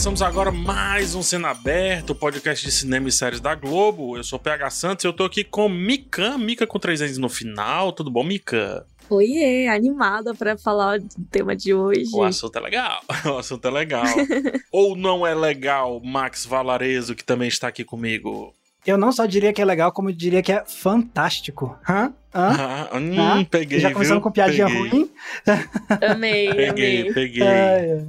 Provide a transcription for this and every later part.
Começamos agora mais um Cena Aberto, podcast de cinema e séries da Globo. Eu sou o PH Santos e eu tô aqui com Mika, Mika com três anos no final. Tudo bom, Mika? Oiê, animada para falar do tema de hoje. O assunto é legal, o assunto é legal. Ou não é legal, Max Valarezo, que também está aqui comigo? Eu não só diria que é legal, como diria que é fantástico. Hã? Hã? Ah, hum, ah, peguei. Já começando viu? com piadinha peguei. ruim? Amei, Peguei, amei. peguei. É,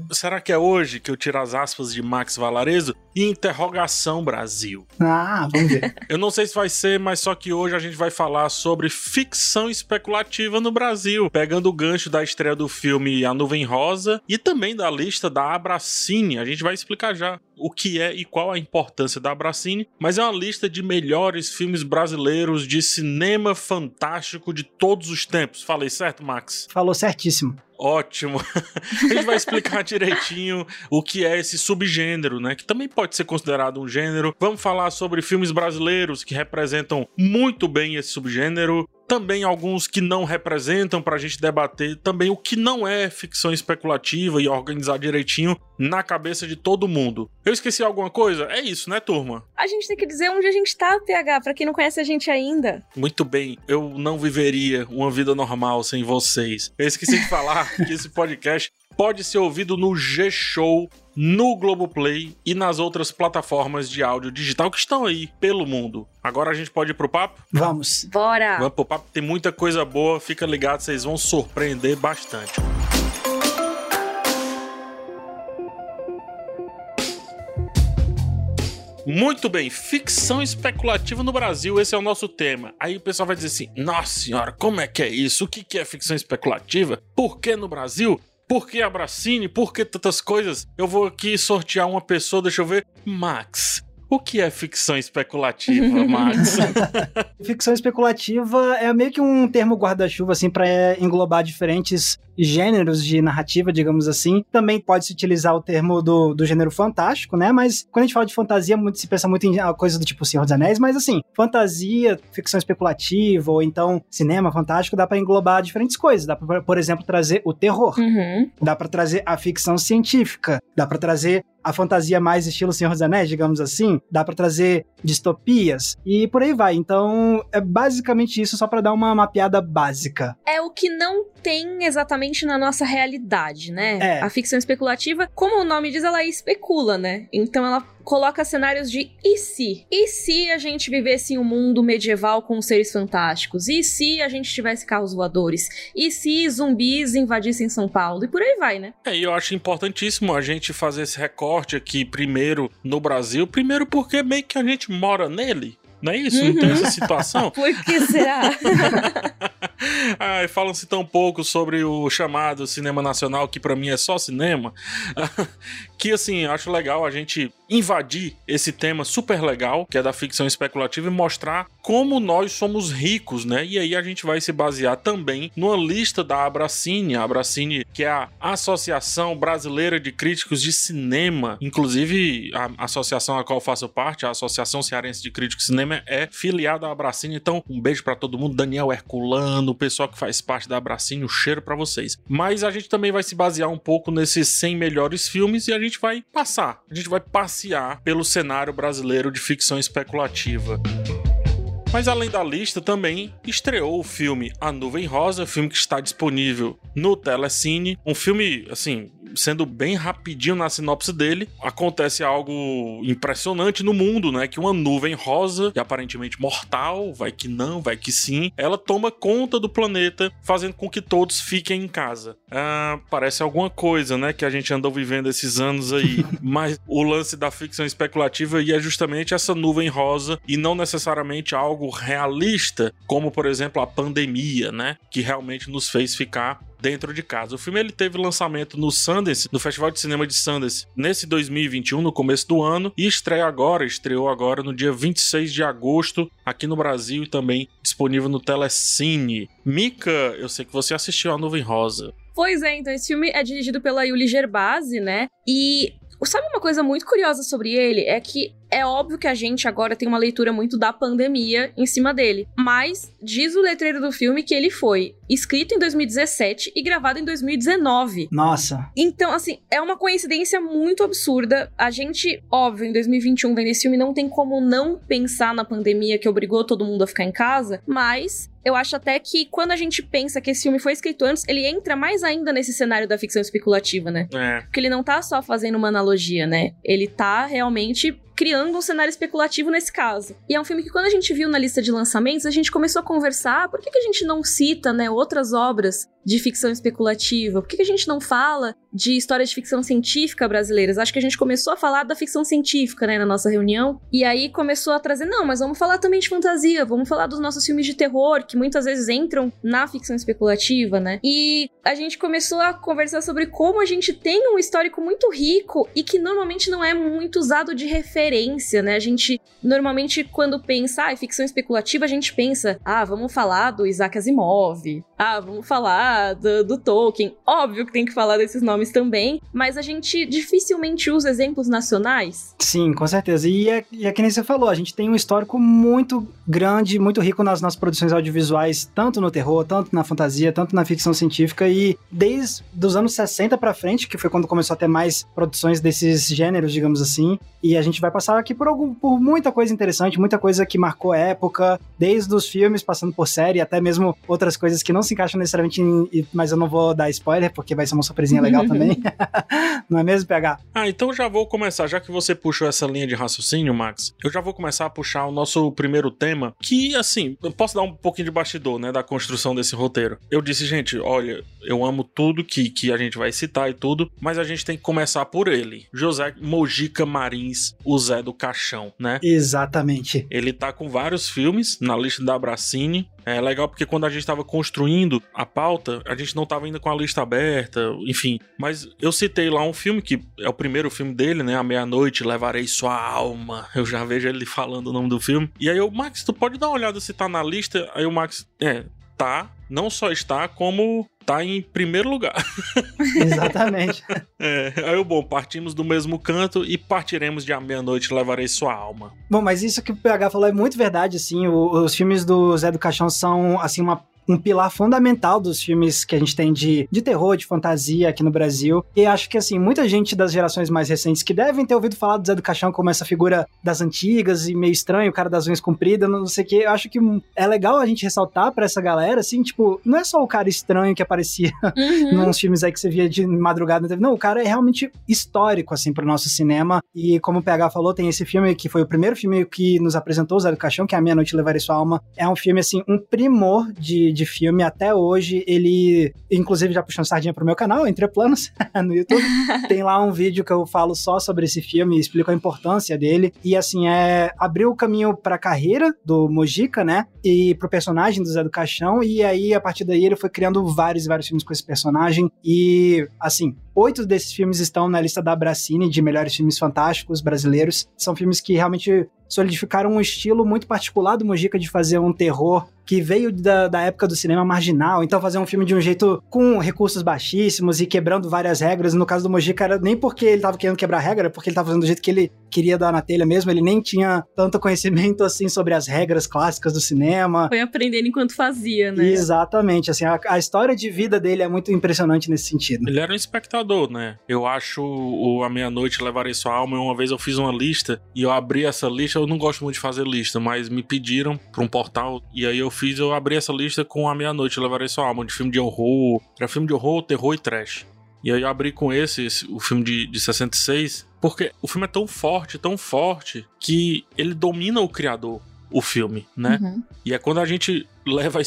é. Será que é hoje que eu tiro as aspas de Max Valarezo? Interrogação Brasil. Ah, vamos ver. Eu não sei se vai ser, mas só que hoje a gente vai falar sobre ficção especulativa no Brasil, pegando o gancho da estreia do filme A Nuvem Rosa e também da lista da Abracine. A gente vai explicar já o que é e qual a importância da Abracine, mas é uma lista de melhores filmes brasileiros de cinema fantástico de todos os tempos. Falei certo, Max? Falou certíssimo. Ótimo. A gente vai explicar direitinho o que é esse subgênero, né? Que também pode ser considerado um gênero. Vamos falar sobre filmes brasileiros que representam muito bem esse subgênero. Também alguns que não representam pra gente debater. Também o que não é ficção especulativa e organizar direitinho na cabeça de todo mundo. Eu esqueci alguma coisa? É isso, né, turma? A gente tem que dizer onde a gente tá, PH, pra quem não conhece a gente ainda. Muito bem, eu não viveria uma vida normal sem vocês. Eu esqueci de falar que esse podcast pode ser ouvido no G-Show, no Globoplay e nas outras plataformas de áudio digital que estão aí pelo mundo. Agora a gente pode ir pro papo? Vamos. Bora! Vamos pro papo, tem muita coisa boa, fica ligado, vocês vão surpreender bastante. Muito bem, ficção especulativa no Brasil, esse é o nosso tema. Aí o pessoal vai dizer assim: Nossa senhora, como é que é isso? O que que é ficção especulativa? Por que no Brasil? Por que Abracine? Por que tantas coisas? Eu vou aqui sortear uma pessoa, deixa eu ver. Max, o que é ficção especulativa, Max? Ficção especulativa é meio que um termo guarda-chuva, assim, pra englobar diferentes gêneros de narrativa, digamos assim. Também pode se utilizar o termo do, do gênero fantástico, né? Mas quando a gente fala de fantasia, muito, se pensa muito em ah, coisa do tipo Senhor dos Anéis, mas assim, fantasia, ficção especulativa, ou então cinema fantástico, dá pra englobar diferentes coisas. Dá pra, por exemplo, trazer o terror. Uhum. Dá pra trazer a ficção científica, dá pra trazer a fantasia mais estilo Senhor dos Anéis, digamos assim, dá pra trazer distopias e por aí vai. Então, é basicamente isso só pra dar uma mapeada básica. É o que não tem exatamente na nossa realidade, né? É. A ficção especulativa, como o nome diz, ela especula, né? Então ela coloca cenários de e se? E se a gente vivesse em um mundo medieval com seres fantásticos? E se a gente tivesse carros voadores? E se zumbis invadissem São Paulo? E por aí vai, né? É, e eu acho importantíssimo a gente fazer esse recorte aqui, primeiro no Brasil, primeiro porque meio que a gente mora nele. Não é isso? Não tem Uhum. essa situação? Por que será? Ai, falam-se tão pouco sobre o chamado cinema nacional, que pra mim é só cinema, que assim, acho legal a gente invadir esse tema super legal, que é da ficção especulativa, e mostrar como nós somos ricos, né? E aí a gente vai se basear também numa lista da Abracine, a Abracine, que é a Associação Brasileira de Críticos de Cinema, inclusive a associação a qual eu faço parte, a Associação Cearense de Críticos de Cinema, é filiada à Abracine, então um beijo pra todo mundo, Daniel Herculano, o pessoal que faz parte da Abracine, um cheiro pra vocês. Mas a gente também vai se basear um pouco nesses 100 melhores filmes e a gente vai passar, a gente vai passear pelo cenário brasileiro de ficção especulativa. Mas além da lista, também estreou o filme A Nuvem Rosa, filme que está disponível no Telecine. Um filme, assim, sendo bem rapidinho na sinopse dele, acontece algo impressionante no mundo, né? Que uma nuvem rosa, que aparentemente mortal, vai que não, vai que sim, ela toma conta do planeta, fazendo com que todos fiquem em casa. Ah, parece alguma coisa, né? Que a gente andou vivendo esses anos aí. Mas o lance da ficção especulativa é justamente essa nuvem rosa e não necessariamente algo realista, como por exemplo a pandemia, né? Que realmente nos fez ficar dentro de casa. O filme ele teve lançamento no Sundance, no Festival de Cinema de Sundance, nesse 2021, no começo do ano, e estreia agora, estreou agora no dia 26 de agosto, aqui no Brasil e também disponível no Telecine. Mika, eu sei que você assistiu a Nuvem Rosa. Pois é, então esse filme é dirigido pela Yuli Gerbasi, né? E sabe uma coisa muito curiosa sobre ele? É que é óbvio que a gente agora tem uma leitura muito da pandemia em cima dele. Mas diz o letreiro do filme que ele foi escrito em 2017 e gravado em 2019. Nossa. Então, assim, é uma coincidência muito absurda. A gente, óbvio, em 2021 vendo esse filme, não tem como não pensar na pandemia que obrigou todo mundo a ficar em casa, mas eu acho até que quando a gente pensa que esse filme foi escrito antes, ele entra mais ainda nesse cenário da ficção especulativa, né? É. Porque ele não tá só fazendo uma analogia, né? Ele tá realmente criando um cenário especulativo nesse caso. E é um filme que quando a gente viu na lista de lançamentos, a gente começou a conversar, ah, por que, que a gente não cita, né, outras obras de ficção especulativa? Por que, a gente não fala de histórias de ficção científica brasileiras? Acho que a gente começou a falar da ficção científica, né, na nossa reunião, e aí começou a trazer, não, mas vamos falar também de fantasia, vamos falar dos nossos filmes de terror, que muitas vezes entram na ficção especulativa, né? E a gente começou a conversar sobre como a gente tem um histórico muito rico e que normalmente não é muito usado de referência né? A gente normalmente quando pensa ah, ficção especulativa, a gente pensa, ah, vamos falar do Isaac Asimov, ah, vamos falar do, do Tolkien. Óbvio que tem que falar desses nomes também, mas a gente dificilmente usa exemplos nacionais. Sim, com certeza. E é, e é que nem você falou, a gente tem um histórico muito grande, muito rico nas nossas produções audiovisuais, tanto no terror, tanto na fantasia, tanto na ficção científica e desde os anos 60 para frente, que foi quando começou a ter mais produções desses gêneros, digamos assim, e a gente vai passar aqui por, algum, por muita coisa interessante, muita coisa que marcou época, desde os filmes, passando por série, até mesmo outras coisas que não se encaixam necessariamente em, mas eu não vou dar spoiler, porque vai ser uma surpresinha legal também. não é mesmo, PH? Ah, então já vou começar, já que você puxou essa linha de raciocínio, Max, eu já vou começar a puxar o nosso primeiro tema, que, assim, eu posso dar um pouquinho de bastidor, né, da construção desse roteiro. Eu disse, gente, olha, eu amo tudo que, que a gente vai citar e tudo, mas a gente tem que começar por ele. José Mojica Marins, o Zé do Caixão, né? Exatamente. Ele tá com vários filmes na lista da Bracini. É legal porque quando a gente estava construindo a pauta, a gente não estava ainda com a lista aberta, enfim. Mas eu citei lá um filme que é o primeiro filme dele, né? A Meia-Noite, Levarei Sua Alma. Eu já vejo ele falando o nome do filme. E aí eu, Max, tu pode dar uma olhada se tá na lista? Aí o Max, é, tá. Não só está, como tá em primeiro lugar. Exatamente. é, aí, bom, partimos do mesmo canto e partiremos de A Meia-Noite Levarei Sua Alma. Bom, mas isso que o PH falou é muito verdade, assim, os filmes do Zé do Caixão são, assim, uma um pilar fundamental dos filmes que a gente tem de, de terror, de fantasia aqui no Brasil. E acho que, assim, muita gente das gerações mais recentes que devem ter ouvido falar do Zé do Caixão como essa figura das antigas e meio estranho, o cara das unhas compridas, não sei o que. Eu acho que é legal a gente ressaltar para essa galera, assim, tipo, não é só o cara estranho que aparecia uhum. nos filmes aí que você via de madrugada. Não, o cara é realmente histórico, assim, pro nosso cinema. E como o PH falou, tem esse filme que foi o primeiro filme que nos apresentou o Zé do Caixão, que é A Meia Noite Levarei Sua Alma. É um filme, assim, um primor de, de de filme até hoje. Ele, inclusive, já puxando sardinha pro meu canal, Entre Planos, no YouTube. tem lá um vídeo que eu falo só sobre esse filme, explico a importância dele. E assim, é abriu o caminho pra carreira do Mojica, né? E pro personagem do Zé do Caixão. E aí, a partir daí, ele foi criando vários e vários filmes com esse personagem. E, assim, oito desses filmes estão na lista da Bracine de melhores filmes fantásticos brasileiros. São filmes que realmente solidificaram um estilo muito particular do Mojica de fazer um terror que veio da, da época do cinema marginal, então fazer um filme de um jeito com recursos baixíssimos e quebrando várias regras. No caso do Mojica, era nem porque ele tava querendo quebrar regra, porque ele tava fazendo do jeito que ele queria dar na telha mesmo, ele nem tinha tanto conhecimento assim sobre as regras clássicas do cinema. Foi aprendendo enquanto fazia, né? Exatamente, assim, a, a história de vida dele é muito impressionante nesse sentido. Ele era um espectador, né? Eu acho o A Meia-Noite Levarei Sua Alma, uma vez eu fiz uma lista e eu abri essa lista, eu não gosto muito de fazer lista, mas me pediram pra um portal e aí eu fiz, eu abri essa lista com A Meia-Noite Levarei Sua Alma, de filme de horror, era filme de horror, terror e trash. E aí eu abri com esse, esse o filme de, de 66, porque o filme é tão forte, tão forte, que ele domina o criador, o filme, né? Uhum. E é quando a gente leva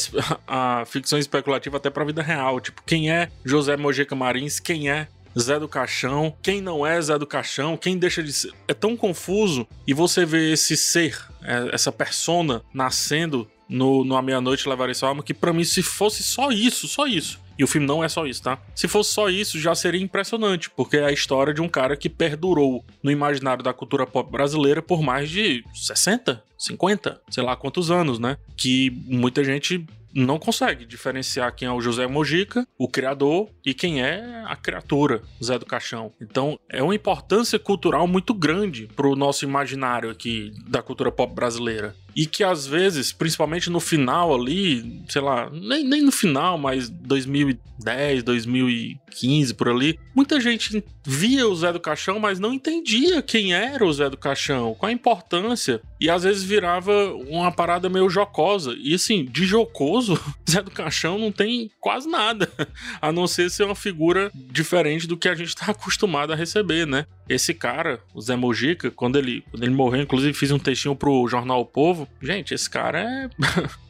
a, a ficção especulativa até pra vida real. Tipo, quem é José Mojica Marins? Quem é Zé do Caixão, quem não é Zé do Caixão, quem deixa de ser. É tão confuso e você vê esse ser, é, essa persona nascendo no, no A Meia-Noite Levarei Sua Alma, que para mim, se fosse só isso, só isso. E o filme não é só isso, tá? Se fosse só isso, já seria impressionante, porque é a história de um cara que perdurou no imaginário da cultura pop brasileira por mais de 60, 50, sei lá quantos anos, né? Que muita gente não consegue diferenciar quem é o José Mojica, o criador, e quem é a criatura, Zé do Caixão. Então, é uma importância cultural muito grande pro nosso imaginário aqui da cultura pop brasileira e que às vezes, principalmente no final ali, sei lá, nem, nem no final, mas 2010, 2015 por ali, muita gente via o Zé do Caixão, mas não entendia quem era o Zé do Caixão, qual a importância, e às vezes virava uma parada meio jocosa. E assim, de jocoso, Zé do Caixão não tem quase nada, a não ser ser uma figura diferente do que a gente está acostumado a receber, né? Esse cara, o Zé Mojica, quando ele, quando ele morreu, inclusive fiz um textinho pro jornal o Povo. Gente, esse cara é,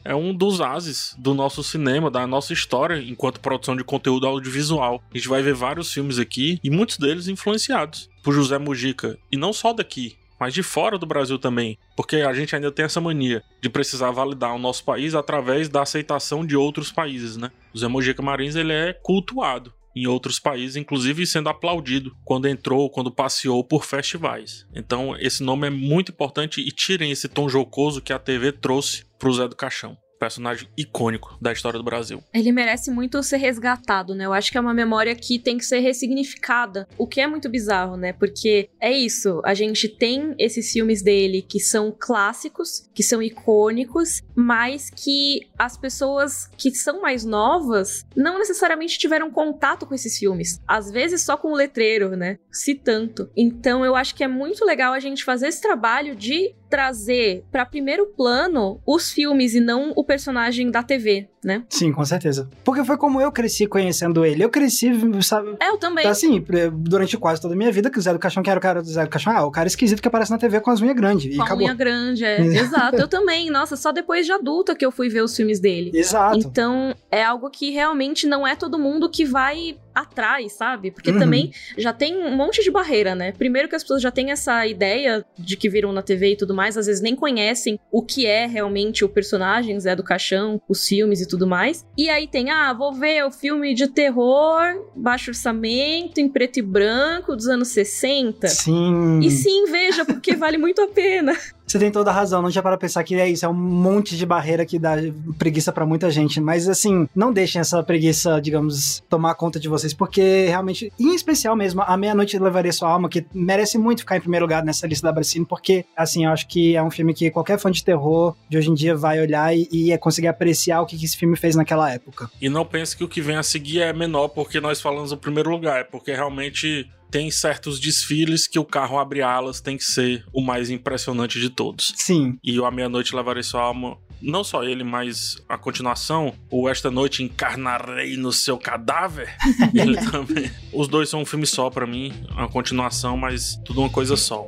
é um dos ases do nosso cinema, da nossa história enquanto produção de conteúdo audiovisual. A gente vai ver vários filmes aqui e muitos deles influenciados por José Mojica. E não só daqui, mas de fora do Brasil também, porque a gente ainda tem essa mania de precisar validar o nosso país através da aceitação de outros países, né? O Zé Mojica Marins ele é cultuado em outros países, inclusive sendo aplaudido quando entrou, quando passeou por festivais. Então, esse nome é muito importante e tirem esse tom jocoso que a TV trouxe pro Zé do Caixão personagem icônico da história do Brasil. Ele merece muito ser resgatado, né? Eu acho que é uma memória que tem que ser ressignificada, o que é muito bizarro, né? Porque é isso, a gente tem esses filmes dele que são clássicos, que são icônicos, mas que as pessoas que são mais novas não necessariamente tiveram contato com esses filmes. Às vezes só com o letreiro, né? Se tanto. Então eu acho que é muito legal a gente fazer esse trabalho de trazer para primeiro plano os filmes e não o personagem da TV, né? Sim, com certeza. Porque foi como eu cresci conhecendo ele. Eu cresci, sabe? É, eu também. Assim, durante quase toda a minha vida, que o Zé do Caixão, que era o cara do Zé do Caixão, ah, o cara esquisito que aparece na TV com as unhas grandes. Com a unha grande, é. Exato. Eu também. Nossa, só depois de adulta que eu fui ver os filmes dele. Exato. Então, é algo que realmente não é todo mundo que vai atrás, sabe? Porque uhum. também já tem um monte de barreira, né? Primeiro que as pessoas já têm essa ideia de que viram na TV e tudo mais, às vezes nem conhecem o que é realmente o personagem Zé do Caixão, os filmes e tudo mais. E aí tem, ah, vou ver o filme de terror, baixo orçamento, em preto e branco, dos anos 60. Sim. E sim, veja, porque vale muito a pena. Você tem toda a razão, não tinha para pensar que é isso, é um monte de barreira que dá preguiça para muita gente. Mas assim, não deixem essa preguiça, digamos, tomar conta de vocês, porque realmente, em especial mesmo, A Meia-Noite Levaria Sua Alma, que merece muito ficar em primeiro lugar nessa lista da Bracine, porque, assim, eu acho que é um filme que qualquer fã de terror de hoje em dia vai olhar e, e é conseguir apreciar o que, que esse filme fez naquela época. E não pense que o que vem a seguir é menor porque nós falamos o primeiro lugar, é porque realmente tem certos desfiles que o carro abre alas tem que ser o mais impressionante de todos. Sim. E o A Meia-Noite Levarei Sua Alma não só ele, mas a continuação, o Esta Noite Encarnarei no Seu Cadáver, ele também. Os dois são um filme só para mim, a continuação, mas tudo uma coisa só.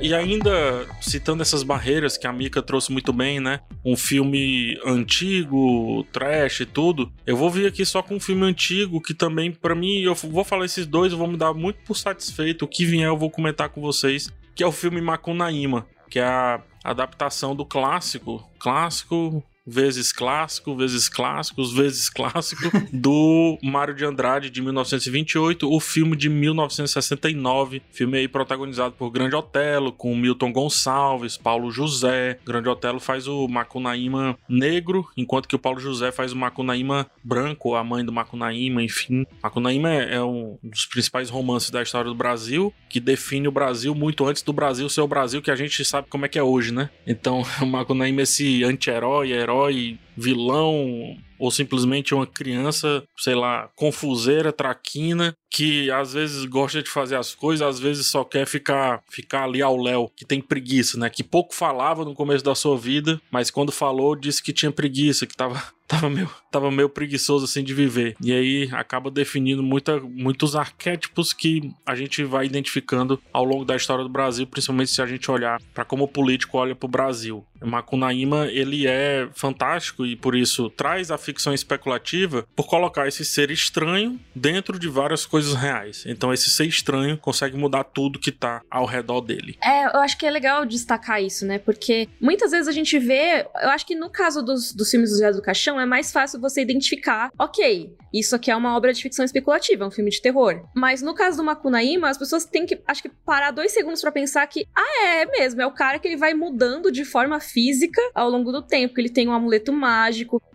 E ainda citando essas barreiras que a Mika trouxe muito bem, né? Um filme antigo, trash e tudo. Eu vou vir aqui só com um filme antigo que também, para mim, eu vou falar esses dois, eu vou me dar muito por satisfeito. O que vier eu vou comentar com vocês, que é o filme Macunaíma, que é a adaptação do clássico, clássico vezes clássico, vezes clássicos, vezes clássico, do Mário de Andrade de 1928, o filme de 1969, filme aí protagonizado por Grande Otelo, com Milton Gonçalves, Paulo José. Grande Otelo faz o Macunaíma negro, enquanto que o Paulo José faz o Macunaíma branco, a mãe do Macunaíma, enfim. Macunaíma é, é um dos principais romances da história do Brasil, que define o Brasil muito antes do Brasil ser o Brasil que a gente sabe como é que é hoje, né? Então, o Macunaíma é esse anti-herói, herói herói, acabó vilão, ou simplesmente uma criança, sei lá, confuseira, traquina, que às vezes gosta de fazer as coisas, às vezes só quer ficar, ficar ali ao léu, que tem preguiça, né? Que pouco falava no começo da sua vida, mas quando falou disse que tinha preguiça, que tava, tava, meio, tava meio preguiçoso assim de viver. E aí acaba definindo muita, muitos arquétipos que a gente vai identificando ao longo da história do Brasil, principalmente se a gente olhar para como o político olha para o Brasil. Macunaíma, ele é fantástico e por isso traz a ficção especulativa por colocar esse ser estranho dentro de várias coisas reais. Então esse ser estranho consegue mudar tudo que tá ao redor dele. É, eu acho que é legal destacar isso, né? Porque muitas vezes a gente vê, eu acho que no caso dos, dos filmes do Zé do Caixão é mais fácil você identificar, ok, isso aqui é uma obra de ficção especulativa, é um filme de terror. Mas no caso do Makunaíma, as pessoas têm que, acho que, parar dois segundos para pensar que, ah, é, mesmo, é o cara que ele vai mudando de forma física ao longo do tempo, que ele tem um amuleto mágico.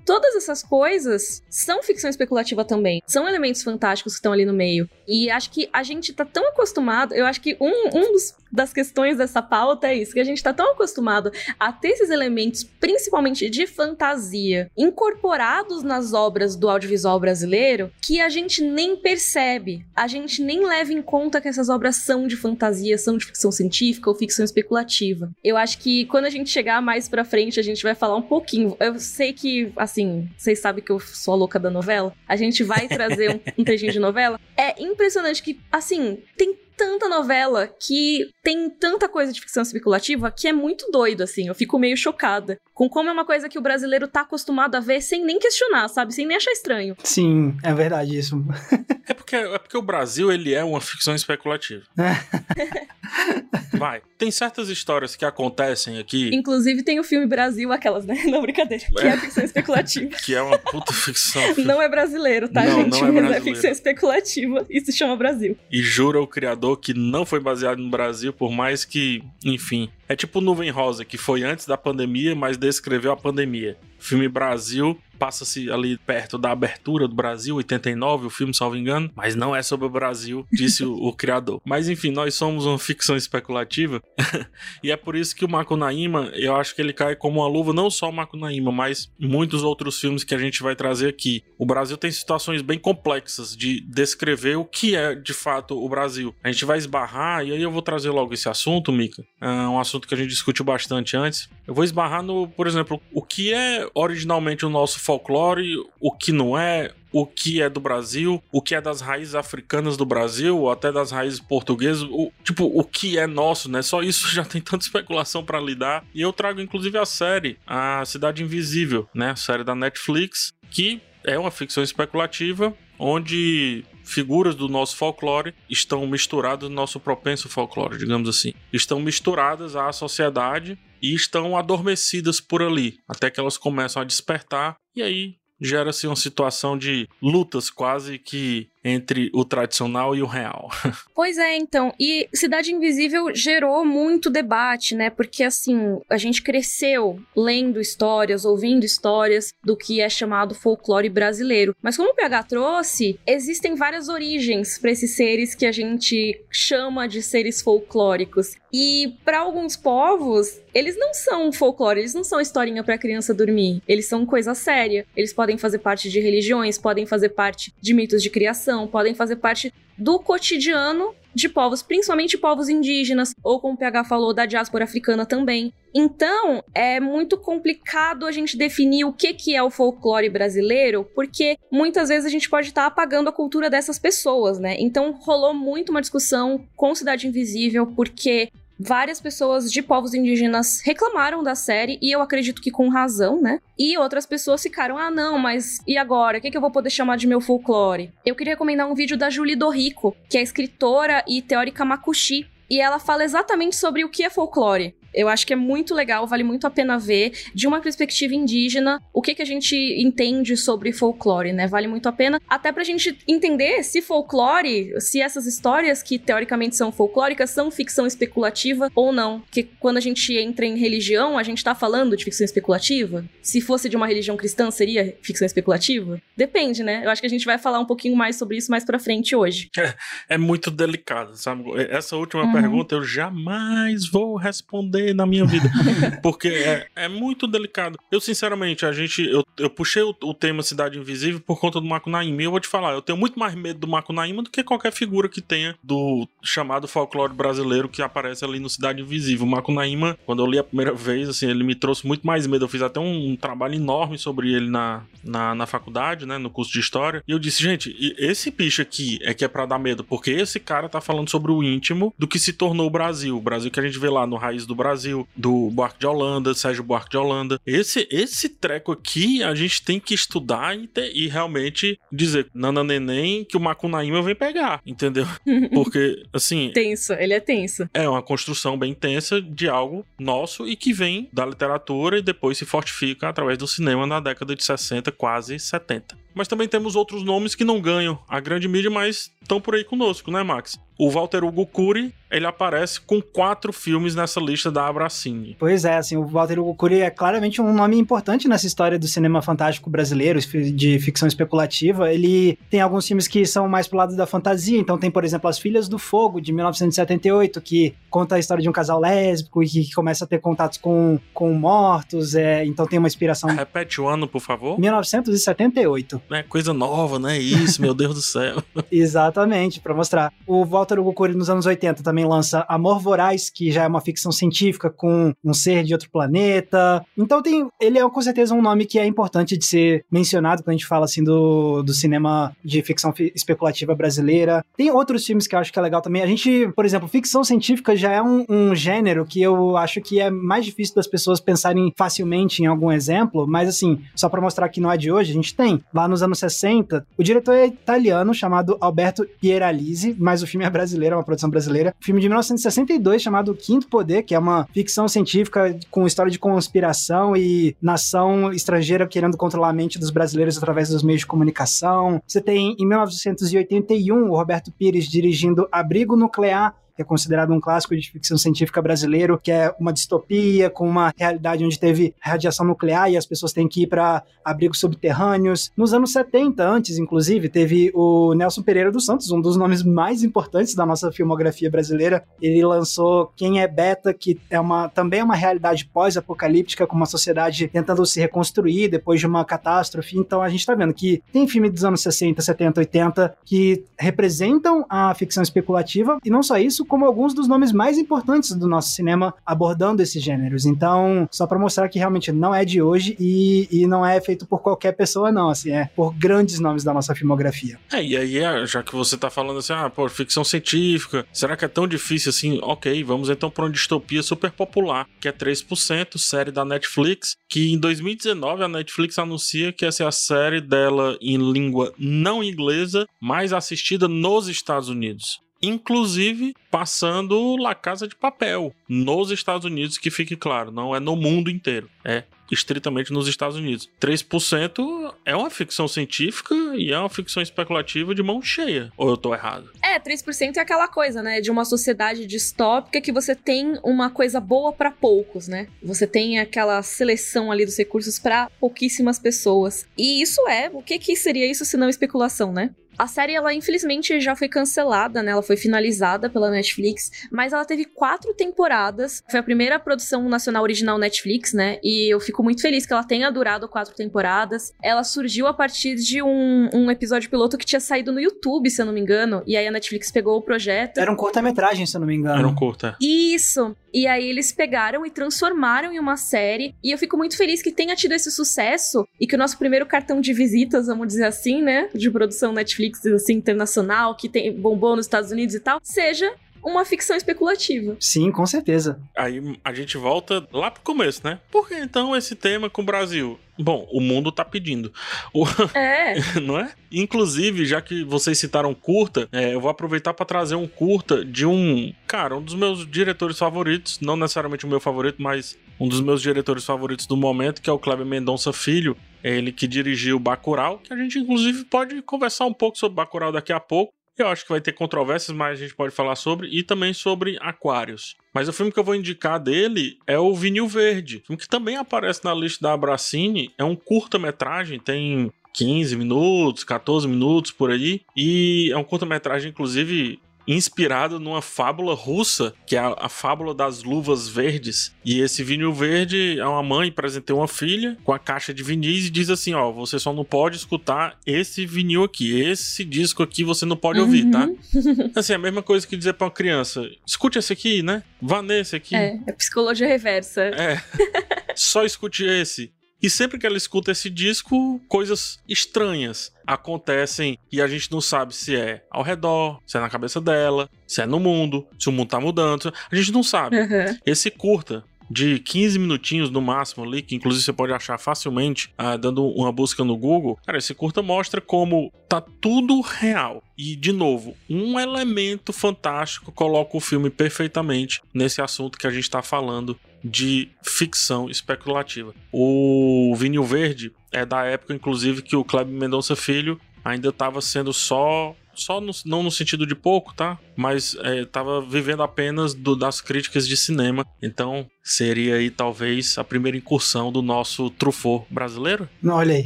Todas essas coisas são ficção especulativa também. São elementos fantásticos que estão ali no meio. E acho que a gente tá tão acostumado, eu acho que um, um dos, das questões dessa pauta é isso, que a gente tá tão acostumado a ter esses elementos, principalmente de fantasia, incorporados nas obras do audiovisual brasileiro, que a gente nem percebe, a gente nem leva em conta que essas obras são de fantasia, são de ficção científica ou ficção especulativa. Eu acho que quando a gente chegar mais pra frente, a gente vai falar um pouquinho. Eu sei que, assim, vocês sabem que eu sou a louca da novela, a gente vai trazer um, um trechinho de novela. É impressionante que, assim, tem tanta novela que tem tanta coisa de ficção especulativa que é muito doido, assim. Eu fico meio chocada com como é uma coisa que o brasileiro tá acostumado a ver sem nem questionar, sabe? Sem nem achar estranho. Sim, é verdade isso. é, porque, é porque o Brasil, ele é uma ficção especulativa. Vai. Tem certas histórias que acontecem aqui. Inclusive tem o filme Brasil, aquelas, né? Não, brincadeira. Que é ficção especulativa. que é uma puta ficção. Não é brasileiro, tá, não, gente? Não é, brasileiro. é ficção especulativa e se chama Brasil. E jura o criador que não foi baseado no Brasil, por mais que, enfim. É tipo Nuvem Rosa, que foi antes da pandemia, mas descreveu a pandemia. filme Brasil passa-se ali perto da abertura do Brasil, 89, o filme, salvo engano, mas não é sobre o Brasil, disse o, o criador. Mas enfim, nós somos uma ficção especulativa e é por isso que o Makunaíma, eu acho que ele cai como uma luva, não só o Makunaíma, mas muitos outros filmes que a gente vai trazer aqui. O Brasil tem situações bem complexas de descrever o que é de fato o Brasil. A gente vai esbarrar, e aí eu vou trazer logo esse assunto, Mika, é um assunto que a gente discutiu bastante antes. Eu vou esbarrar no, por exemplo, o que é originalmente o nosso folclore, o que não é, o que é do Brasil, o que é das raízes africanas do Brasil, ou até das raízes portuguesas, o, tipo, o que é nosso, né? Só isso já tem tanta especulação para lidar. E eu trago inclusive a série, a Cidade Invisível, né? A série da Netflix, que é uma ficção especulativa onde figuras do nosso folclore estão misturadas no nosso propenso folclore, digamos assim. Estão misturadas à sociedade e estão adormecidas por ali, até que elas começam a despertar e aí gera-se uma situação de lutas quase que entre o tradicional e o real. Pois é, então. E Cidade Invisível gerou muito debate, né? Porque assim, a gente cresceu lendo histórias, ouvindo histórias do que é chamado folclore brasileiro. Mas como o PH trouxe, existem várias origens para esses seres que a gente chama de seres folclóricos. E para alguns povos, eles não são folclore, eles não são historinha para criança dormir. Eles são coisa séria. Eles podem fazer parte de religiões, podem fazer parte de mitos de criação podem fazer parte do cotidiano de povos, principalmente povos indígenas, ou como o PH falou, da diáspora africana também. Então, é muito complicado a gente definir o que, que é o folclore brasileiro, porque muitas vezes a gente pode estar apagando a cultura dessas pessoas, né? Então, rolou muito uma discussão com Cidade Invisível, porque várias pessoas de povos indígenas reclamaram da série, e eu acredito que com razão, né? E outras pessoas ficaram, ah, não, mas e agora? O que, que eu vou poder chamar de meu folclore? Eu queria recomendar um vídeo da Julie Dorrico, que é escritora e teórica macuxi, e ela fala exatamente sobre o que é folclore. Eu acho que é muito legal, vale muito a pena ver, de uma perspectiva indígena, o que, que a gente entende sobre folclore, né? Vale muito a pena, até pra gente entender se folclore, se essas histórias que teoricamente são folclóricas são ficção especulativa ou não. Porque quando a gente entra em religião, a gente tá falando de ficção especulativa? Se fosse de uma religião cristã, seria ficção especulativa? Depende, né? Eu acho que a gente vai falar um pouquinho mais sobre isso mais pra frente hoje. É, é muito delicado, sabe? Essa última uhum. pergunta eu jamais vou responder na minha vida. Porque é, é muito delicado. Eu, sinceramente, a gente. Eu, eu puxei o, o tema Cidade Invisível por conta do Macunaíma. E eu vou te falar, eu tenho muito mais medo do Macunaíma do que qualquer figura que tenha do chamado folclore brasileiro que aparece ali no Cidade Invisível. O Macunaíma, quando eu li a primeira vez, assim, ele me trouxe muito mais medo. Eu fiz até um, um trabalho enorme sobre ele na, na, na faculdade, né? No curso de história. E eu disse, gente, esse bicho aqui é que é pra dar medo, porque esse cara tá falando sobre o íntimo do que se tornou o Brasil. O Brasil que a gente vê lá no Raiz do Brasil Brasil, do Buarque de Holanda, Sérgio Buarque de Holanda. Esse, esse treco aqui a gente tem que estudar e, ter, e realmente dizer, Nana Neném, que o Macunaíma vem pegar, entendeu? Porque, assim. tenso, ele é tenso. É uma construção bem tensa de algo nosso e que vem da literatura e depois se fortifica através do cinema na década de 60, quase 70. Mas também temos outros nomes que não ganham a grande mídia, mas estão por aí conosco, né, Max? O Walter Hugo Cury, ele aparece com quatro filmes nessa lista da Abracine. Pois é, assim, o Walter Hugo Cury é claramente um nome importante nessa história do cinema fantástico brasileiro, de ficção especulativa. Ele tem alguns filmes que são mais pro lado da fantasia, então tem, por exemplo, As Filhas do Fogo, de 1978, que conta a história de um casal lésbico e que começa a ter contatos com, com mortos, é, então tem uma inspiração... Repete o ano, por favor. 1978. É coisa nova, né? Isso, meu Deus do céu. Exatamente, para mostrar. O Walter Hugo Cury nos anos 80 também lança Amor Voraz, que já é uma ficção científica com um ser de outro planeta. Então tem, ele é com certeza um nome que é importante de ser mencionado quando a gente fala assim do, do cinema de ficção especulativa brasileira. Tem outros filmes que eu acho que é legal também. A gente, por exemplo, ficção científica já é um, um gênero que eu acho que é mais difícil das pessoas pensarem facilmente em algum exemplo, mas assim, só para mostrar que não é de hoje, a gente tem lá nos anos 60, o diretor é italiano chamado Alberto Pieralisi, mas o filme é brasileiro, é uma produção brasileira. filme de 1962 chamado Quinto Poder, que é uma ficção científica com história de conspiração e nação estrangeira querendo controlar a mente dos brasileiros através dos meios de comunicação. Você tem, em 1981, o Roberto Pires dirigindo Abrigo Nuclear, que é considerado um clássico de ficção científica brasileiro, que é uma distopia com uma realidade onde teve radiação nuclear e as pessoas têm que ir para abrigos subterrâneos. Nos anos 70, antes, inclusive, teve o Nelson Pereira dos Santos, um dos nomes mais importantes da nossa filmografia brasileira. Ele lançou Quem é Beta, que é uma também é uma realidade pós-apocalíptica, com uma sociedade tentando se reconstruir depois de uma catástrofe. Então a gente está vendo que tem filme dos anos 60, 70, 80 que representam a ficção especulativa, e não só isso, como alguns dos nomes mais importantes do nosso cinema abordando esses gêneros. Então, só para mostrar que realmente não é de hoje e, e não é feito por qualquer pessoa, não. Assim, é por grandes nomes da nossa filmografia. É, e aí, é, já que você tá falando assim, ah, pô, ficção científica, será que é tão difícil assim? Ok, vamos então para uma distopia super popular, que é 3%, série da Netflix, que em 2019 a Netflix anuncia que essa é a série dela em língua não inglesa mais assistida nos Estados Unidos inclusive passando La Casa de Papel nos Estados Unidos, que fique claro, não é no mundo inteiro, é estritamente nos Estados Unidos. 3% é uma ficção científica e é uma ficção especulativa de mão cheia. Ou eu tô errado? É, 3% é aquela coisa, né, de uma sociedade distópica que você tem uma coisa boa para poucos, né? Você tem aquela seleção ali dos recursos para pouquíssimas pessoas. E isso é, o que que seria isso se não especulação, né? A série, ela infelizmente já foi cancelada, né? Ela foi finalizada pela Netflix, mas ela teve quatro temporadas. Foi a primeira produção nacional original Netflix, né? E eu fico muito feliz que ela tenha durado quatro temporadas. Ela surgiu a partir de um, um episódio piloto que tinha saído no YouTube, se eu não me engano. E aí a Netflix pegou o projeto. Era um curta-metragem, se eu não me engano. Era um curta. Isso. E aí eles pegaram e transformaram em uma série. E eu fico muito feliz que tenha tido esse sucesso e que o nosso primeiro cartão de visitas, vamos dizer assim, né? De produção Netflix Netflix assim, internacional, que tem bombou nos Estados Unidos e tal, seja uma ficção especulativa. Sim, com certeza. Aí a gente volta lá pro começo, né? Por que então esse tema com o Brasil? Bom, o mundo tá pedindo. O... É. Não é? Inclusive, já que vocês citaram curta, é, eu vou aproveitar para trazer um curta de um, cara, um dos meus diretores favoritos, não necessariamente o meu favorito, mas um dos meus diretores favoritos do momento, que é o Kleber Mendonça Filho. É ele que dirigiu Bacurau, que a gente inclusive pode conversar um pouco sobre Bacurau daqui a pouco. Eu acho que vai ter controvérsias, mas a gente pode falar sobre, e também sobre Aquários. Mas o filme que eu vou indicar dele é o Vinil Verde, filme que também aparece na lista da Abracine. É um curta-metragem, tem 15 minutos, 14 minutos por aí. E é um curta-metragem, inclusive, inspirado numa fábula russa, que é a, a, fábula das luvas verdes. E esse vinil verde é uma mãe presenteou uma filha com a caixa de vinis e diz assim: ó, você só não pode escutar esse vinil aqui, esse disco aqui você não pode ouvir, tá? uhum. Assim, é a mesma coisa que dizer pra uma criança: escute esse aqui, né? Vá nesse aqui. É, é psicologia reversa. É. só escute esse. E sempre que ela escuta esse disco, coisas estranhas acontecem e a gente não sabe se é ao redor, se é na cabeça dela, se é no mundo, se o mundo tá mudando. A gente não sabe. Uhum. Esse curta de 15 minutinhos no máximo ali, que inclusive você pode achar facilmente ah, dando uma busca no Google. Cara, esse curta mostra como tá tudo real. E, de novo, um elemento fantástico coloca o filme perfeitamente nesse assunto que a gente tá falando de ficção especulativa. O Vinil Verde é da época, inclusive, que o Kleber Mendonça Filho ainda estava sendo só só no, não no sentido de pouco, tá? Mas estava vivendo apenas do, das críticas de cinema. Então seria aí talvez a primeira incursão do nosso Truffaut brasileiro? Olha aí.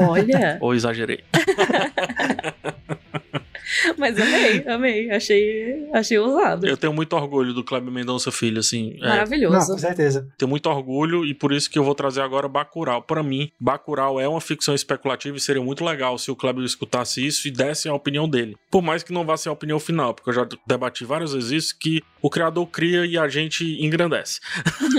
Olha. Ou exagerei? Mas amei, amei. Achei, achei ousado. Eu tenho muito orgulho do Kleber Mendonça Filho, assim. é, Maravilhoso. Não, com certeza. tenho muito orgulho e por isso que eu vou trazer agora Bacurau. Pra mim, Bacurau é uma ficção especulativa e seria muito legal se o Kleber escutasse isso e desse a opinião dele. Por mais que não vá ser a opinião final, porque eu já debati várias vezes isso, que o criador cria e a gente engrandece.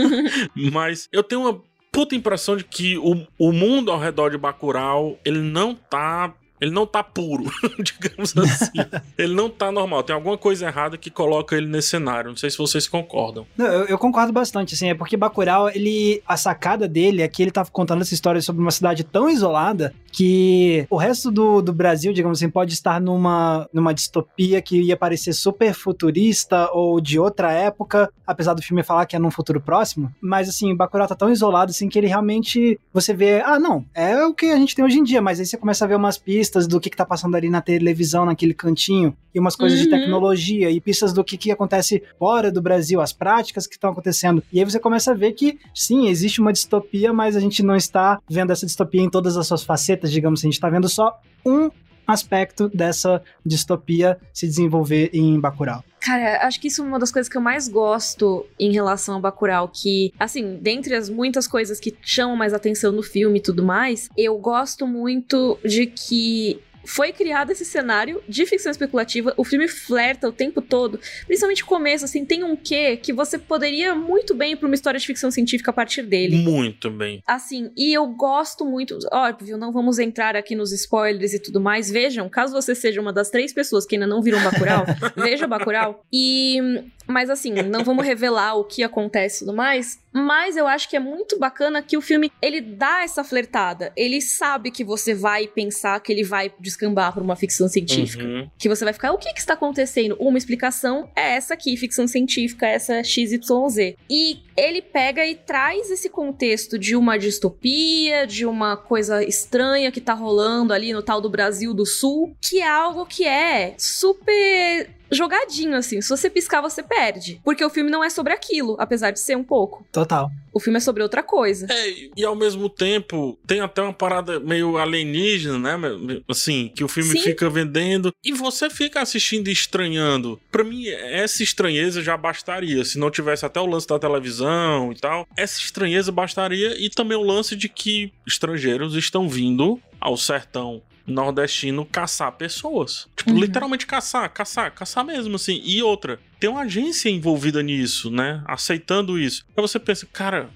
Mas eu tenho uma puta impressão de que o, o mundo ao redor de Bacurau, ele não tá ele não tá puro, digamos assim. ele não tá normal. Tem alguma coisa errada que coloca ele nesse cenário. Não sei se vocês concordam. Não, eu, eu concordo bastante, assim, é porque Bacurau, ele, a sacada dele é que ele tá contando essa história sobre uma cidade tão isolada que o resto do, do Brasil, digamos assim, pode estar numa, numa distopia que ia parecer super futurista ou de outra época, apesar do filme falar que é num futuro próximo, mas assim, Bacurau tá tão isolado assim que ele realmente, você vê, ah não, é o que a gente tem hoje em dia, mas aí você começa a ver umas pistas do que, que tá passando ali na televisão, naquele cantinho, e umas coisas de Uhum. tecnologia, e pistas do que, que acontece fora do Brasil, as práticas que estão acontecendo. E aí você começa a ver que, sim, existe uma distopia, mas a gente não está vendo essa distopia em todas as suas facetas, digamos assim, a gente está vendo só um aspecto dessa distopia se desenvolver em Bacurau. Cara, acho que isso é uma das coisas que eu mais gosto em relação a Bacurau, que, assim, dentre as muitas coisas que chamam mais atenção no filme e tudo mais, eu gosto muito de que foi criado esse cenário de ficção especulativa, o filme flerta o tempo todo, principalmente o começo, assim, tem um quê que você poderia muito bem ir pra uma história de ficção científica a partir dele. Muito bem. Assim, e eu gosto muito, óbvio, não vamos entrar aqui nos spoilers e tudo mais. Vejam, caso você seja uma das três pessoas que ainda não viram Bacurau, veja Bacurau. E mas assim, não vamos revelar o que acontece e tudo mais, mas eu acho que é muito bacana que o filme, ele dá essa flertada. Ele sabe que você vai pensar que ele vai descambar pra uma ficção científica. Uhum. Que você vai ficar, o que que está acontecendo? Uma explicação é essa aqui, ficção científica, essa XYZ. E ele pega e traz esse contexto de uma distopia, de uma coisa estranha que tá rolando ali no tal do Brasil do Sul, que é algo que é super jogadinho, assim. Se você piscar, você perde. Porque o filme não é sobre aquilo, apesar de ser um pouco. Total. O filme é sobre outra coisa. É, e ao mesmo tempo tem até uma parada meio alienígena, né? Assim, que o filme Sim. fica vendendo e você fica assistindo e estranhando. Pra mim, essa estranheza já bastaria. Se não tivesse até o lance da televisão e tal, essa estranheza bastaria e também o lance de que estrangeiros estão vindo ao sertão nordestino caçar pessoas. Tipo, Uhum. literalmente caçar, caçar, caçar mesmo, assim. E outra, tem uma agência envolvida nisso, né? Aceitando isso. Aí você pensa, cara,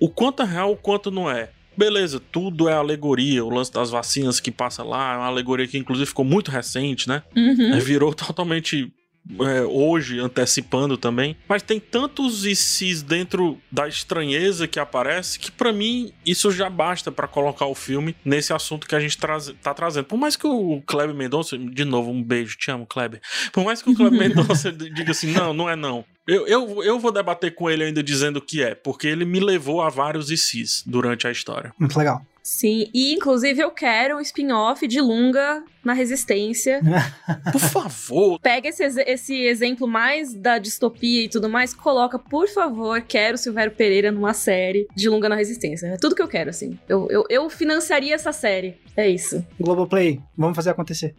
o quanto é real, o quanto não é. Beleza, tudo é alegoria. O lance das vacinas que passa lá é uma alegoria que, inclusive, ficou muito recente, né? Uhum. Virou totalmente é, hoje, antecipando também. Mas tem tantos ICs dentro da estranheza que aparece que, pra mim, isso já basta pra colocar o filme nesse assunto que a gente traz, tá trazendo. Por mais que o Kleber Mendonça, de novo, um beijo, te amo, Kleber. Por mais que o Kleber Mendonça diga assim, não, não é não. Eu, eu, eu vou debater com ele ainda dizendo que é, porque ele me levou a vários ICs durante a história. Muito legal. Sim, e inclusive eu quero um spin-off de Lunga na Resistência. Por favor, Pega esse, esse exemplo mais da distopia e tudo mais, coloca, por favor, quero Silvério Pereira numa série de Lunga na Resistência. É tudo que eu quero, assim. Eu, eu, eu financiaria essa série. É isso. Globoplay, vamos fazer acontecer.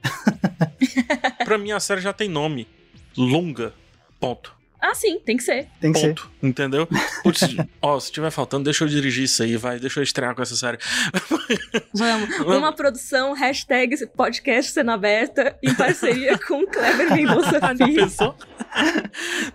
pra mim a série já tem nome. Lunga. Ponto. Ah, sim, tem que ser. Tem que ser. Ponto. Entendeu? Putz, ó, se tiver faltando, deixa eu dirigir isso aí, vai. Deixa eu estrear com essa série. Vamos. Vamos. Uma produção, hashtag podcast cena aberta, em parceria com Kleber Mendonça Filho.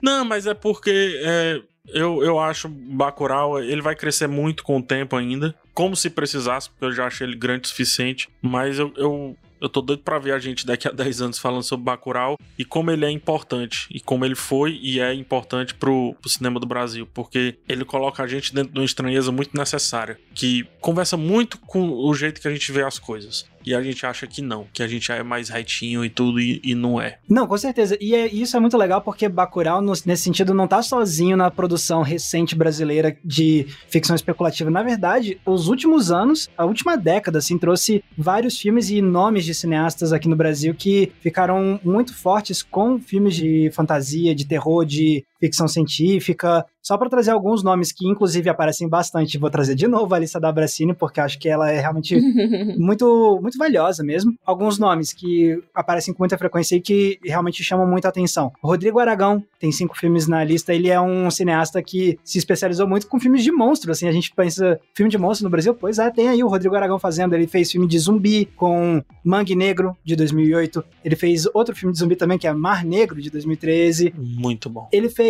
Não, mas é porque é, Eu, eu acho Bacurau, ele vai crescer muito com o tempo ainda. Como se precisasse, porque eu já achei ele grande o suficiente. Mas eu, eu eu tô doido pra ver a gente daqui a 10 anos falando sobre Bacurau e como ele é importante. E como ele foi e é importante pro, pro cinema do Brasil. Porque ele coloca a gente dentro de uma estranheza muito necessária. Que conversa muito com o jeito que a gente vê as coisas e a gente acha que não, que a gente é mais retinho e tudo, e, e não é. Não, com certeza. E é, isso é muito legal porque Bacurau, no, nesse sentido, não tá sozinho na produção recente brasileira de ficção especulativa. Na verdade, os últimos anos, a última década, assim, trouxe vários filmes e nomes de cineastas aqui no Brasil que ficaram muito fortes com filmes de fantasia, de terror, de ficção científica. Só para trazer alguns nomes que, inclusive, aparecem bastante, vou trazer de novo a lista da Bracini, porque acho que ela é realmente muito, muito valiosa mesmo. Alguns nomes que aparecem com muita frequência e que realmente chamam muita atenção. Rodrigo Aragão tem cinco filmes na lista. Ele é um cineasta que se especializou muito com filmes de monstro. Assim, a gente pensa filme de monstro no Brasil, pois é, tem aí o Rodrigo Aragão fazendo. Ele fez filme de zumbi com Mangue Negro de 2008. Ele fez outro filme de zumbi também que é Mar Negro de 2013. Muito bom. Ele fez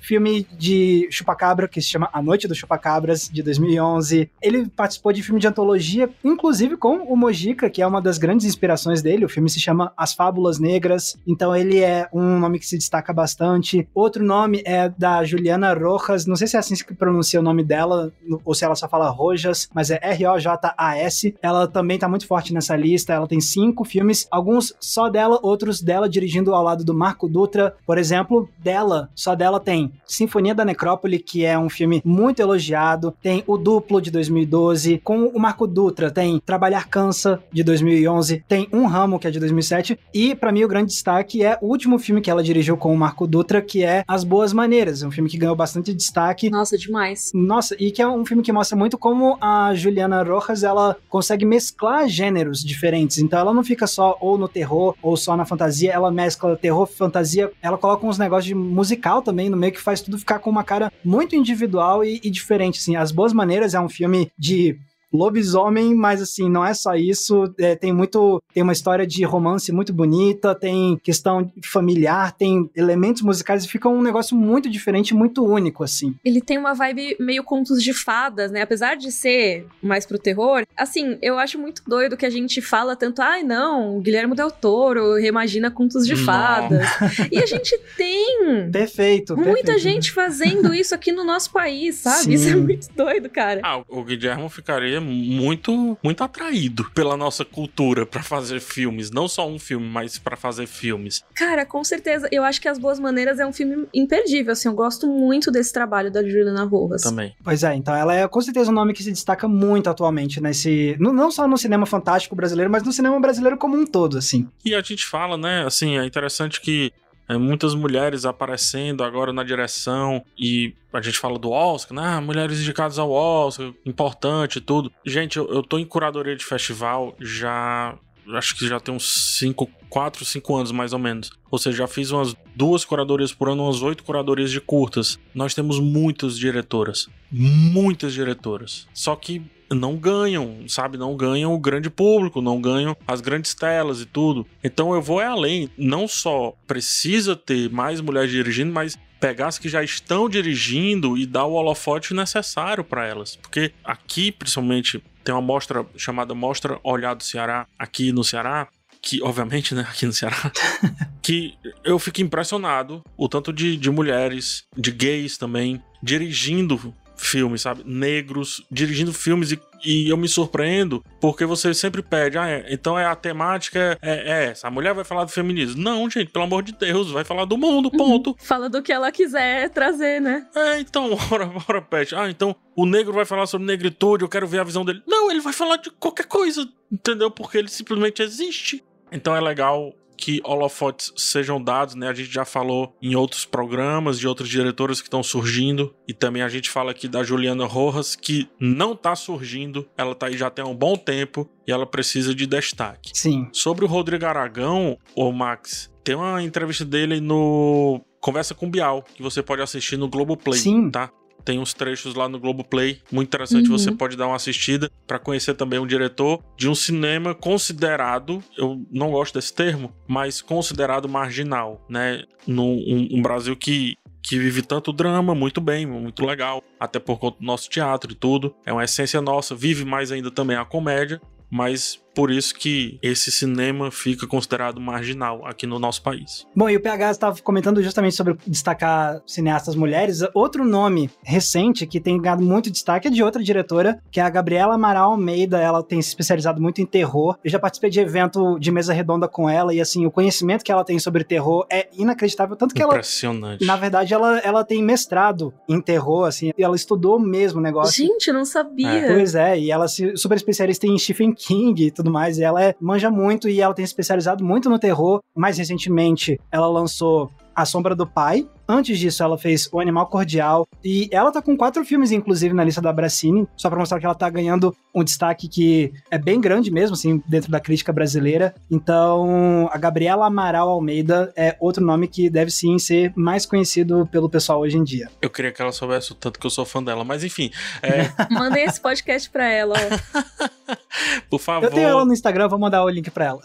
filme de chupacabra que se chama A Noite dos Chupacabras de 2011. Ele participou de filme de antologia, inclusive com o Mojica, que é uma das grandes inspirações dele. O filme se chama As Fábulas Negras. Então ele é um nome que se destaca bastante. Outro nome é da Juliana Rojas. Não sei se é assim que pronuncia o nome dela ou se ela só fala Rojas, mas é R-O-J-A-S. Ela também tá muito forte nessa lista. Ela tem cinco filmes, alguns só dela, outros dela dirigindo ao lado do Marco Dutra. Por exemplo, dela, só dela tem Sinfonia da Necrópole, que é um filme muito elogiado, tem O Duplo de 2012, com o Marco Dutra tem Trabalhar Cansa de 2011, tem Um Ramo que é de 2007 e para mim o grande destaque é o último filme que ela dirigiu com o Marco Dutra, que é As Boas Maneiras, um filme que ganhou bastante destaque. Nossa, demais. Nossa, e que é um filme que mostra muito como a Juliana Rojas, ela consegue mesclar gêneros diferentes. Então ela não fica só ou no terror ou só na fantasia, ela mescla terror, fantasia, ela coloca uns negócios de musical também no meio que faz tudo ficar com uma cara muito individual e, e diferente, assim. As Boas Maneiras é um filme de lobisomem, mas assim, não é só isso. É, tem muito. Tem uma história de romance muito bonita, tem questão familiar, tem elementos musicais e fica um negócio muito diferente, muito único, assim. Ele tem uma vibe meio contos de fadas, né? Apesar de ser mais pro terror, assim, eu acho muito doido que a gente fala tanto, ai, ah, não, Guilherme Del Toro reimagina contos de fadas. e a gente tem. Perfeito. Muita perfeito. gente fazendo isso aqui no nosso país, sabe? Sim. Isso é muito doido, cara. Ah, o Guilherme ficaria muito muito atraído pela nossa cultura para fazer filmes, não só um filme, mas para fazer filmes. Cara, com certeza. Eu acho que As Boas Maneiras é um filme imperdível, assim, eu gosto muito desse trabalho da Juliana Rojas. Também. Pois é, então ela é com certeza um nome que se destaca muito atualmente nesse, não só no cinema fantástico brasileiro, mas no cinema brasileiro como um todo, assim. E a gente fala, né, assim, é interessante que é, muitas mulheres aparecendo agora na direção e a gente fala do Oscar, né? Ah, mulheres indicadas ao Oscar, importante tudo. Gente, eu, eu tô em curadoria de festival já. Acho que já tem uns 5, 4, 5 anos mais ou menos. Ou seja, já fiz umas duas curadorias por ano, umas oito curadorias de curtas. Nós temos muitas diretoras. Muitas diretoras. Só que não ganham, sabe? Não ganham o grande público, não ganham as grandes telas e tudo. Então eu vou é além. Não só precisa ter mais mulheres dirigindo, mas pegar as que já estão dirigindo e dar o holofote necessário para elas. Porque aqui, principalmente, tem uma mostra chamada Mostra Olhar do Ceará, aqui no Ceará, que, obviamente, né, aqui no Ceará, que eu fico impressionado o tanto de, de mulheres, de gays também, dirigindo filmes, sabe? Negros, dirigindo filmes e, e eu me surpreendo porque você sempre pede, ah, é, então é a temática é, é, essa, a mulher vai falar do feminismo. Não, gente, pelo amor de Deus, vai falar do mundo, uhum. ponto. Uhum. Fala do que ela quiser trazer, né? É, então, ora, ora, pede. Ah, então o negro vai falar sobre negritude, eu quero ver a visão dele. Não, ele vai falar de qualquer coisa, entendeu? Porque ele simplesmente existe. Então é legal que holofotes sejam dados, né? A gente já falou em outros programas de outros diretores que estão surgindo e também a gente fala aqui da Juliana Rojas que não tá surgindo, ela tá aí já tem um bom tempo e ela precisa de destaque. Sim. Sobre o Rodrigo Aragão, o Max, tem uma entrevista dele no Conversa com Bial, que você pode assistir no Globoplay, Sim. tá? Tem uns trechos lá no Globoplay, muito interessante, uhum. você pode dar uma assistida para conhecer também um diretor de um cinema considerado, eu não gosto desse termo, mas considerado marginal, né? No um, um Brasil que que vive tanto drama, muito bem, muito legal, até por conta do nosso teatro e tudo. É uma essência nossa, vive mais ainda também a comédia, mas por isso que esse cinema fica considerado marginal aqui no nosso país. Bom, e o PH estava comentando justamente sobre destacar cineastas mulheres. Outro nome recente que tem ganhado muito destaque é de outra diretora, que é a Gabriela Amaral Almeida. Ela tem se especializado muito em terror. Eu já participei de evento de mesa redonda com ela e assim, o conhecimento que ela tem sobre terror é inacreditável, tanto que Impressionante. ela na verdade ela, ela tem mestrado em terror, assim, e ela estudou mesmo o negócio. Gente, eu não sabia. É. Pois é, e ela se super especialista em Stephen King e tudo mais. E ela é, manja muito e ela tem especializado muito no terror. Mais recentemente, ela lançou A Sombra do Pai. Antes disso, ela fez O Animal Cordial. E ela tá com quatro filmes, inclusive, na lista da Bracini. Só pra mostrar que ela tá ganhando um destaque que é bem grande mesmo, assim, dentro da crítica brasileira. Então, a Gabriela Amaral Almeida é outro nome que deve sim ser mais conhecido pelo pessoal hoje em dia. Eu queria que ela soubesse o tanto que eu sou fã dela, mas enfim. É, Mandei esse podcast pra ela, ó. por favor. Eu tenho ela no Instagram, vou mandar o link pra ela.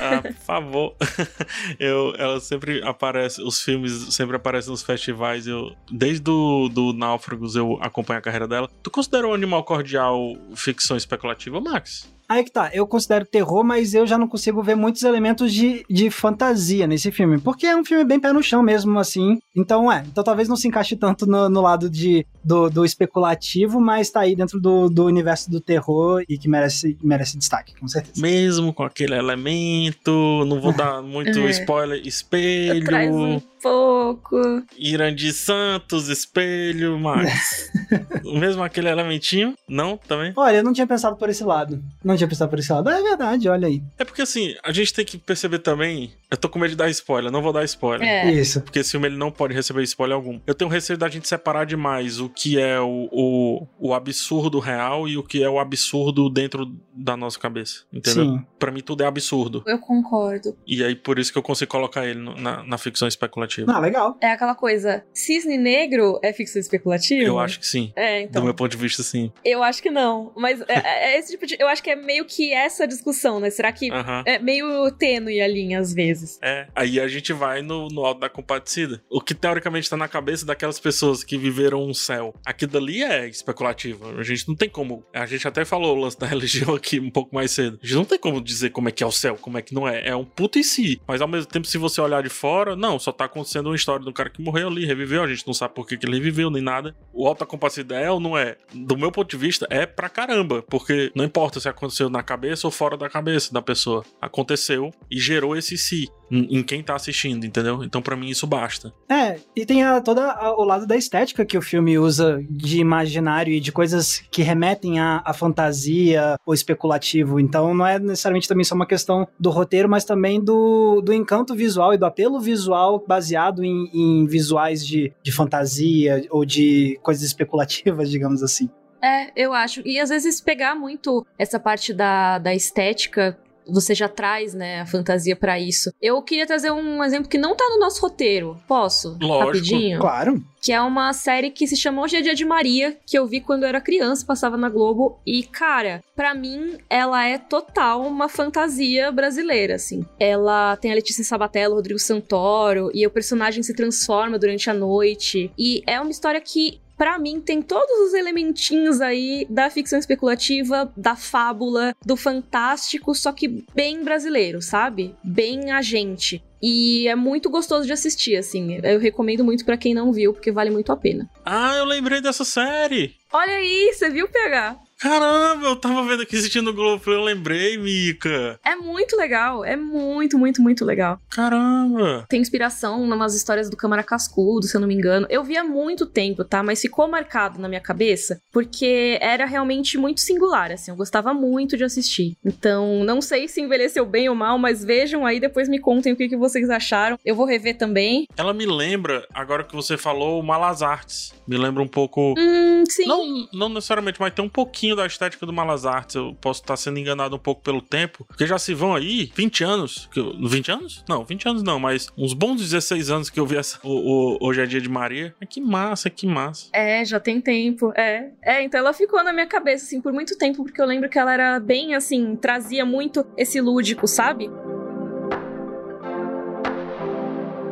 Ah, por favor. Eu, ela sempre aparece, os filmes sempre aparecem nos festivais. Eu, desde do, do Náufragos eu acompanho a carreira dela. Tu considera o Animal Cordial ficção especulativa, Max? Aí que tá, eu considero terror, mas eu já não consigo ver muitos elementos de, de fantasia nesse filme, porque é um filme bem pé no chão mesmo, assim. Então, é, então talvez não se encaixe tanto no, no lado de, do, do especulativo, mas tá aí dentro do, do universo do terror e que merece, merece destaque, com certeza. Mesmo com aquele elemento, não vou dar muito É. spoiler, espelho, Traz um pouco. Irandi Santos, espelho, mas mesmo aquele elementinho, não também? Olha, eu não tinha pensado por esse lado. Não tinha pensado por esse lado. É verdade, olha aí. É porque assim, a gente tem que perceber também, eu tô com medo de dar spoiler, não vou dar spoiler. É. Isso. Porque esse filme ele não pode receber spoiler algum. Eu tenho receio da gente separar demais o que é o, o, o absurdo real e o que é o absurdo dentro da nossa cabeça. Entendeu? Sim. Pra mim tudo é absurdo. Eu concordo. E aí por isso que eu consigo colocar ele no- na, na ficção especulativa. Ah, legal. É aquela coisa, cisne negro é ficção especulativa? Eu acho que sim. É, Do então. meu ponto de vista, sim. Eu acho que não. Mas é, é- é esse tipo de. Eu acho que é meio que essa discussão, né? Será que. É meio tênue a linha às vezes. É, aí a gente vai no, no alto da compadecida. O que teoricamente tá na cabeça daquelas pessoas que viveram um céu. Aquilo dali é especulativo. A gente não tem como. A gente até falou o lance da religião aqui um pouco mais cedo. A gente não tem como dizer como é que é o céu, como é que não é. É um puto em si. Mas ao mesmo tempo, se você olhar de fora, não, só tá acontecendo uma história do cara que morreu ali, reviveu. A gente não sabe por que, que ele reviveu, nem nada. O alto da compadecida é ou não é? Do meu ponto de vista, é pra caramba. Porque não importa se aconteceu na cabeça ou fora da cabeça da pessoa. Aconteceu e gerou esse si em em quem tá assistindo, entendeu? Então pra mim isso basta. É, e tem a, todo o lado da estética que o filme usa de imaginário e de coisas que remetem à, à fantasia ou especulativo. Então não é necessariamente também só uma questão do roteiro, mas também do, do encanto visual e do apelo visual baseado em, em visuais de, de fantasia ou de coisas especulativas, digamos assim. É, eu acho. E às vezes pegar muito essa parte da, da estética. Você já traz, né, a fantasia pra isso. Eu queria trazer um exemplo que não tá no nosso roteiro. Posso? Lógico. Rapidinho? Claro. Que é uma série que se chamou Hoje é Dia de Maria, que eu vi quando eu era criança, passava na Globo. E, cara, pra mim, ela é total uma fantasia brasileira, assim. Ela tem a Letícia Sabatella, o Rodrigo Santoro, e o personagem se transforma durante a noite. E é uma história que. Pra mim, tem todos os elementinhos aí da ficção especulativa, da fábula, do fantástico, só que bem brasileiro, sabe? Bem a gente. E é muito gostoso de assistir, assim. Eu recomendo muito pra quem não viu, porque vale muito a pena. Ah, eu lembrei dessa série! Olha aí, você viu PH? Caramba, eu tava vendo aqui assistindo no Globo, eu lembrei, Mika. É muito legal, é muito, muito, muito legal. Caramba. Tem inspiração umas histórias do Câmara Cascudo, se eu não me engano. Eu vi há muito tempo, tá? Mas ficou marcado na minha cabeça porque era realmente muito singular, assim. Eu gostava muito de assistir. Então, não sei se envelheceu bem ou mal, mas vejam aí, depois me contem o que, que vocês acharam. Eu vou rever também. Ela me lembra, agora que você falou, o Malas Artes. Me lembra um pouco. Hum, sim. Não, não necessariamente, mas tem um pouquinho da estética do Malas Artes. Eu posso estar sendo enganado um pouco pelo tempo. Porque já se vão aí 20 anos. Que eu, 20 anos? Não, 20 anos não, mas uns bons 16 anos que eu vi essa, o, o Hoje é Dia de Maria. Mas que massa, que massa. É, já tem tempo. É. É, então ela ficou na minha cabeça, assim, por muito tempo, porque eu lembro que ela era bem, assim, trazia muito esse lúdico, sabe?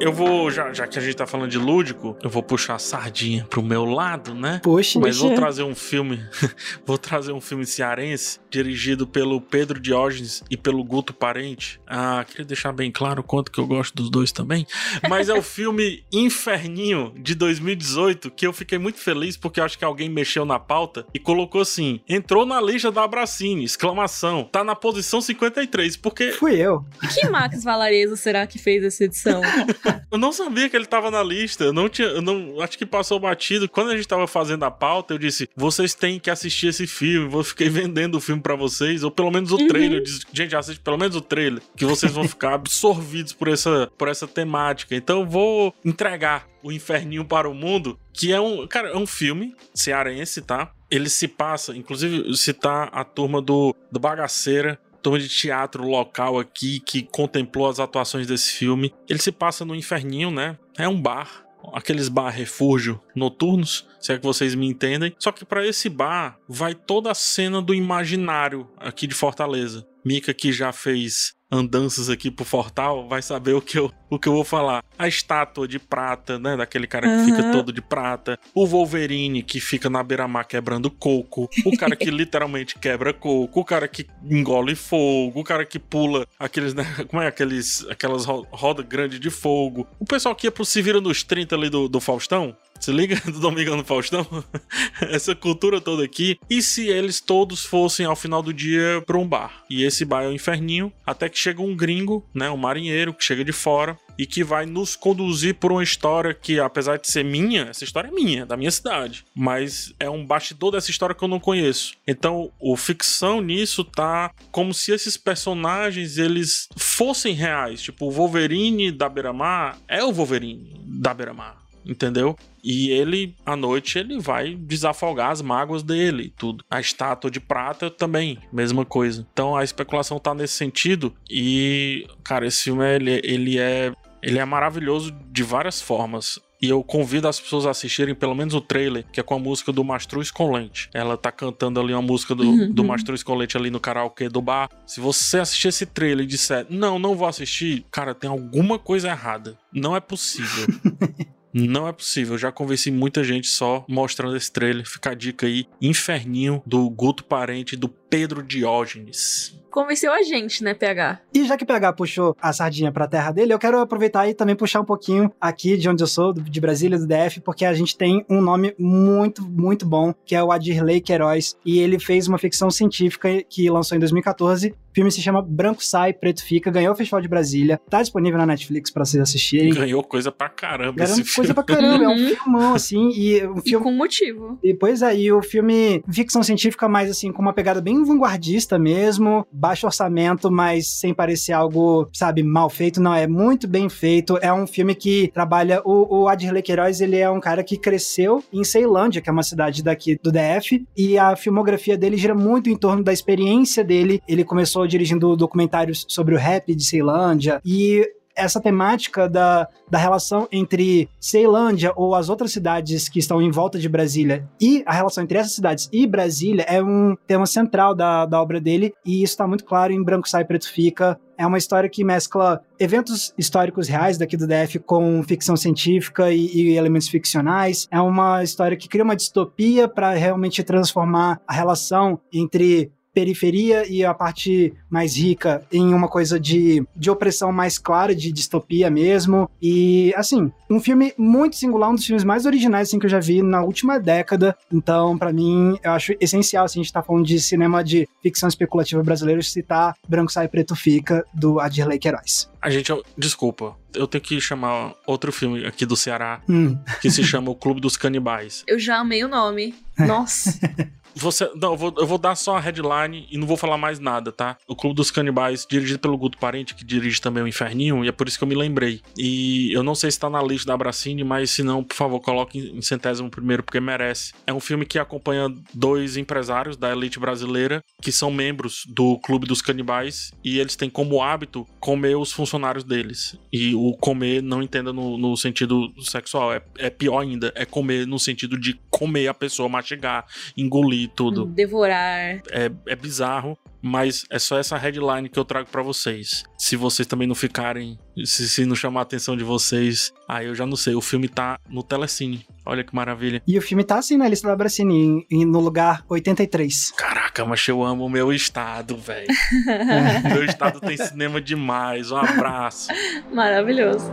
Eu vou, já, já que a gente tá falando de lúdico, eu vou puxar a sardinha pro meu lado, né? Poxa. Mas vou trazer um filme, vou trazer um filme cearense, dirigido pelo Pedro Diógenes e pelo Guto Parente. Ah, queria deixar bem claro o quanto que eu gosto dos dois também. Mas é o filme Inferninho, de 2018, que eu fiquei muito feliz porque eu acho que alguém mexeu na pauta e colocou assim, entrou na lista da Abracine, exclamação, tá na posição 53, porque... Fui eu. Que Max Valarezo será que fez essa edição? eu não sabia que ele tava na lista. Eu não tinha. Eu não, acho que passou batido. Quando a gente tava fazendo a pauta, eu disse: vocês têm que assistir esse filme. Eu fiquei vendendo o filme para vocês, ou pelo menos o uhum. trailer. Eu disse, gente, assiste pelo menos o trailer. Que vocês vão ficar absorvidos por essa, por essa temática. Então eu vou entregar o Inferninho para o Mundo, que é um. Cara, é um filme cearense, tá? Ele se passa, inclusive citar a turma do, do Bagaceira, turma de teatro local aqui que contemplou as atuações desse filme. Ele se passa no Inferninho, né? É um bar aqueles bar refúgio noturnos, se é que vocês me entendem. Só que para esse bar vai toda a cena do imaginário aqui de Fortaleza. Mika que já fez andanças aqui pro Fortal vai saber o que eu, o que eu vou falar. A estátua de prata, né? Daquele cara que uhum. fica todo de prata. O Wolverine que fica na beira-mar quebrando coco. O cara que literalmente quebra coco. O cara que engole fogo. O cara que pula aqueles, né? Como é? Aqueles, aquelas rodas grandes de fogo. O pessoal que ia pro Se Vira nos 30 ali do, do Faustão. Se liga do Domingão no Faustão? Essa cultura toda aqui. E se eles todos fossem ao final do dia pra um bar? E esse bar é o inferninho. Até que chega um gringo, né? Um marinheiro que chega de fora e que vai nos conduzir por uma história que, apesar de ser minha, essa história é minha, da minha cidade, mas é um bastidor dessa história que eu não conheço. Então, o ficção nisso tá como se esses personagens eles fossem reais, tipo o Wolverine da Beira-Mar é o Wolverine da Beira-Mar entendeu? E ele, à noite, ele vai desafogar as mágoas dele e tudo. A estátua de prata também, mesma coisa. Então a especulação tá nesse sentido. E, cara, esse filme, ele, ele é. Ele é maravilhoso de várias formas. E eu convido as pessoas a assistirem pelo menos o trailer, que é com a música do Mastruz com Lente. Ela tá cantando ali uma música do, uhum. do Mastruz com Lente ali no karaokê do bar. Se você assistir esse trailer e disser, não, não vou assistir, cara, tem alguma coisa errada. Não é possível. Não é possível. Eu já convenci muita gente só mostrando esse trailer. Fica a dica aí: Inferninho do Guto Parente do Pedro Diógenes convenceu a gente, né, PH? E já que PH puxou a sardinha pra terra dele, eu quero aproveitar e também puxar um pouquinho aqui de onde eu sou, de Brasília, do DF, porque a gente tem um nome muito, muito bom, que é o Adirley Queiroz, e ele fez uma ficção científica que lançou em 2014. O filme se chama Branco Sai, Preto Fica, ganhou o Festival de Brasília, tá disponível na Netflix para vocês assistirem. Ganhou coisa pra caramba Ganhou esse coisa filme. pra caramba, é um uhum. filmão, assim, e um filme... E com motivo. E, pois é, e o filme ficção científica mais, assim, com uma pegada bem vanguardista mesmo, baixo orçamento, mas sem parecer algo, sabe, mal feito. Não, é muito bem feito. É um filme que trabalha. O, o Adirley Queiroz, ele é um cara que cresceu em Ceilândia, que é uma cidade daqui do DF, e a filmografia dele gira muito em torno da experiência dele. Ele começou dirigindo documentários sobre o rap de Ceilândia e essa temática da, da relação entre Ceilândia ou as outras cidades que estão em volta de Brasília e a relação entre essas cidades e Brasília é um tema central da, da obra dele e isso está muito claro em Branco Sai Preto Fica. É uma história que mescla eventos históricos reais daqui do DF com ficção científica e, e elementos ficcionais. É uma história que cria uma distopia para realmente transformar a relação entre periferia e a parte mais rica em uma coisa de, de opressão mais clara, de distopia mesmo. E, assim, um filme muito singular, um dos filmes mais originais assim, que eu já vi na última década. Então, para mim, eu acho essencial, assim, a gente tá falando de cinema de ficção especulativa brasileiro, citar Branco Sai Preto Fica, do Adirley Queiroz. A gente, desculpa, eu tenho que chamar outro filme aqui do Ceará, hum. que se chama O Clube dos Canibais. Eu já amei o nome. Nossa. Você, não, eu vou, eu vou dar só a headline e não vou falar mais nada, tá? O Clube dos Canibais, dirigido pelo Guto Parente, que dirige também o Inferninho, e é por isso que eu me lembrei. E eu não sei se tá na lista da Abracine, mas se não, por favor, coloque em centésimo primeiro, porque merece. É um filme que acompanha dois empresários da elite brasileira, que são membros do Clube dos Canibais, e eles têm como hábito comer os funcionários deles. E o comer não entenda no, no sentido sexual, é, é pior ainda, é comer no sentido de comer a pessoa, mastigar, engolir tudo. Devorar. É, é bizarro, mas é só essa headline que eu trago para vocês. Se vocês também não ficarem, se, se não chamar a atenção de vocês, aí eu já não sei. O filme tá no Telecine. Olha que maravilha. E o filme tá assim na lista da Bracini, no lugar 83. Caraca, mas eu amo o meu estado, velho. meu estado tem cinema demais. Um abraço. Maravilhoso.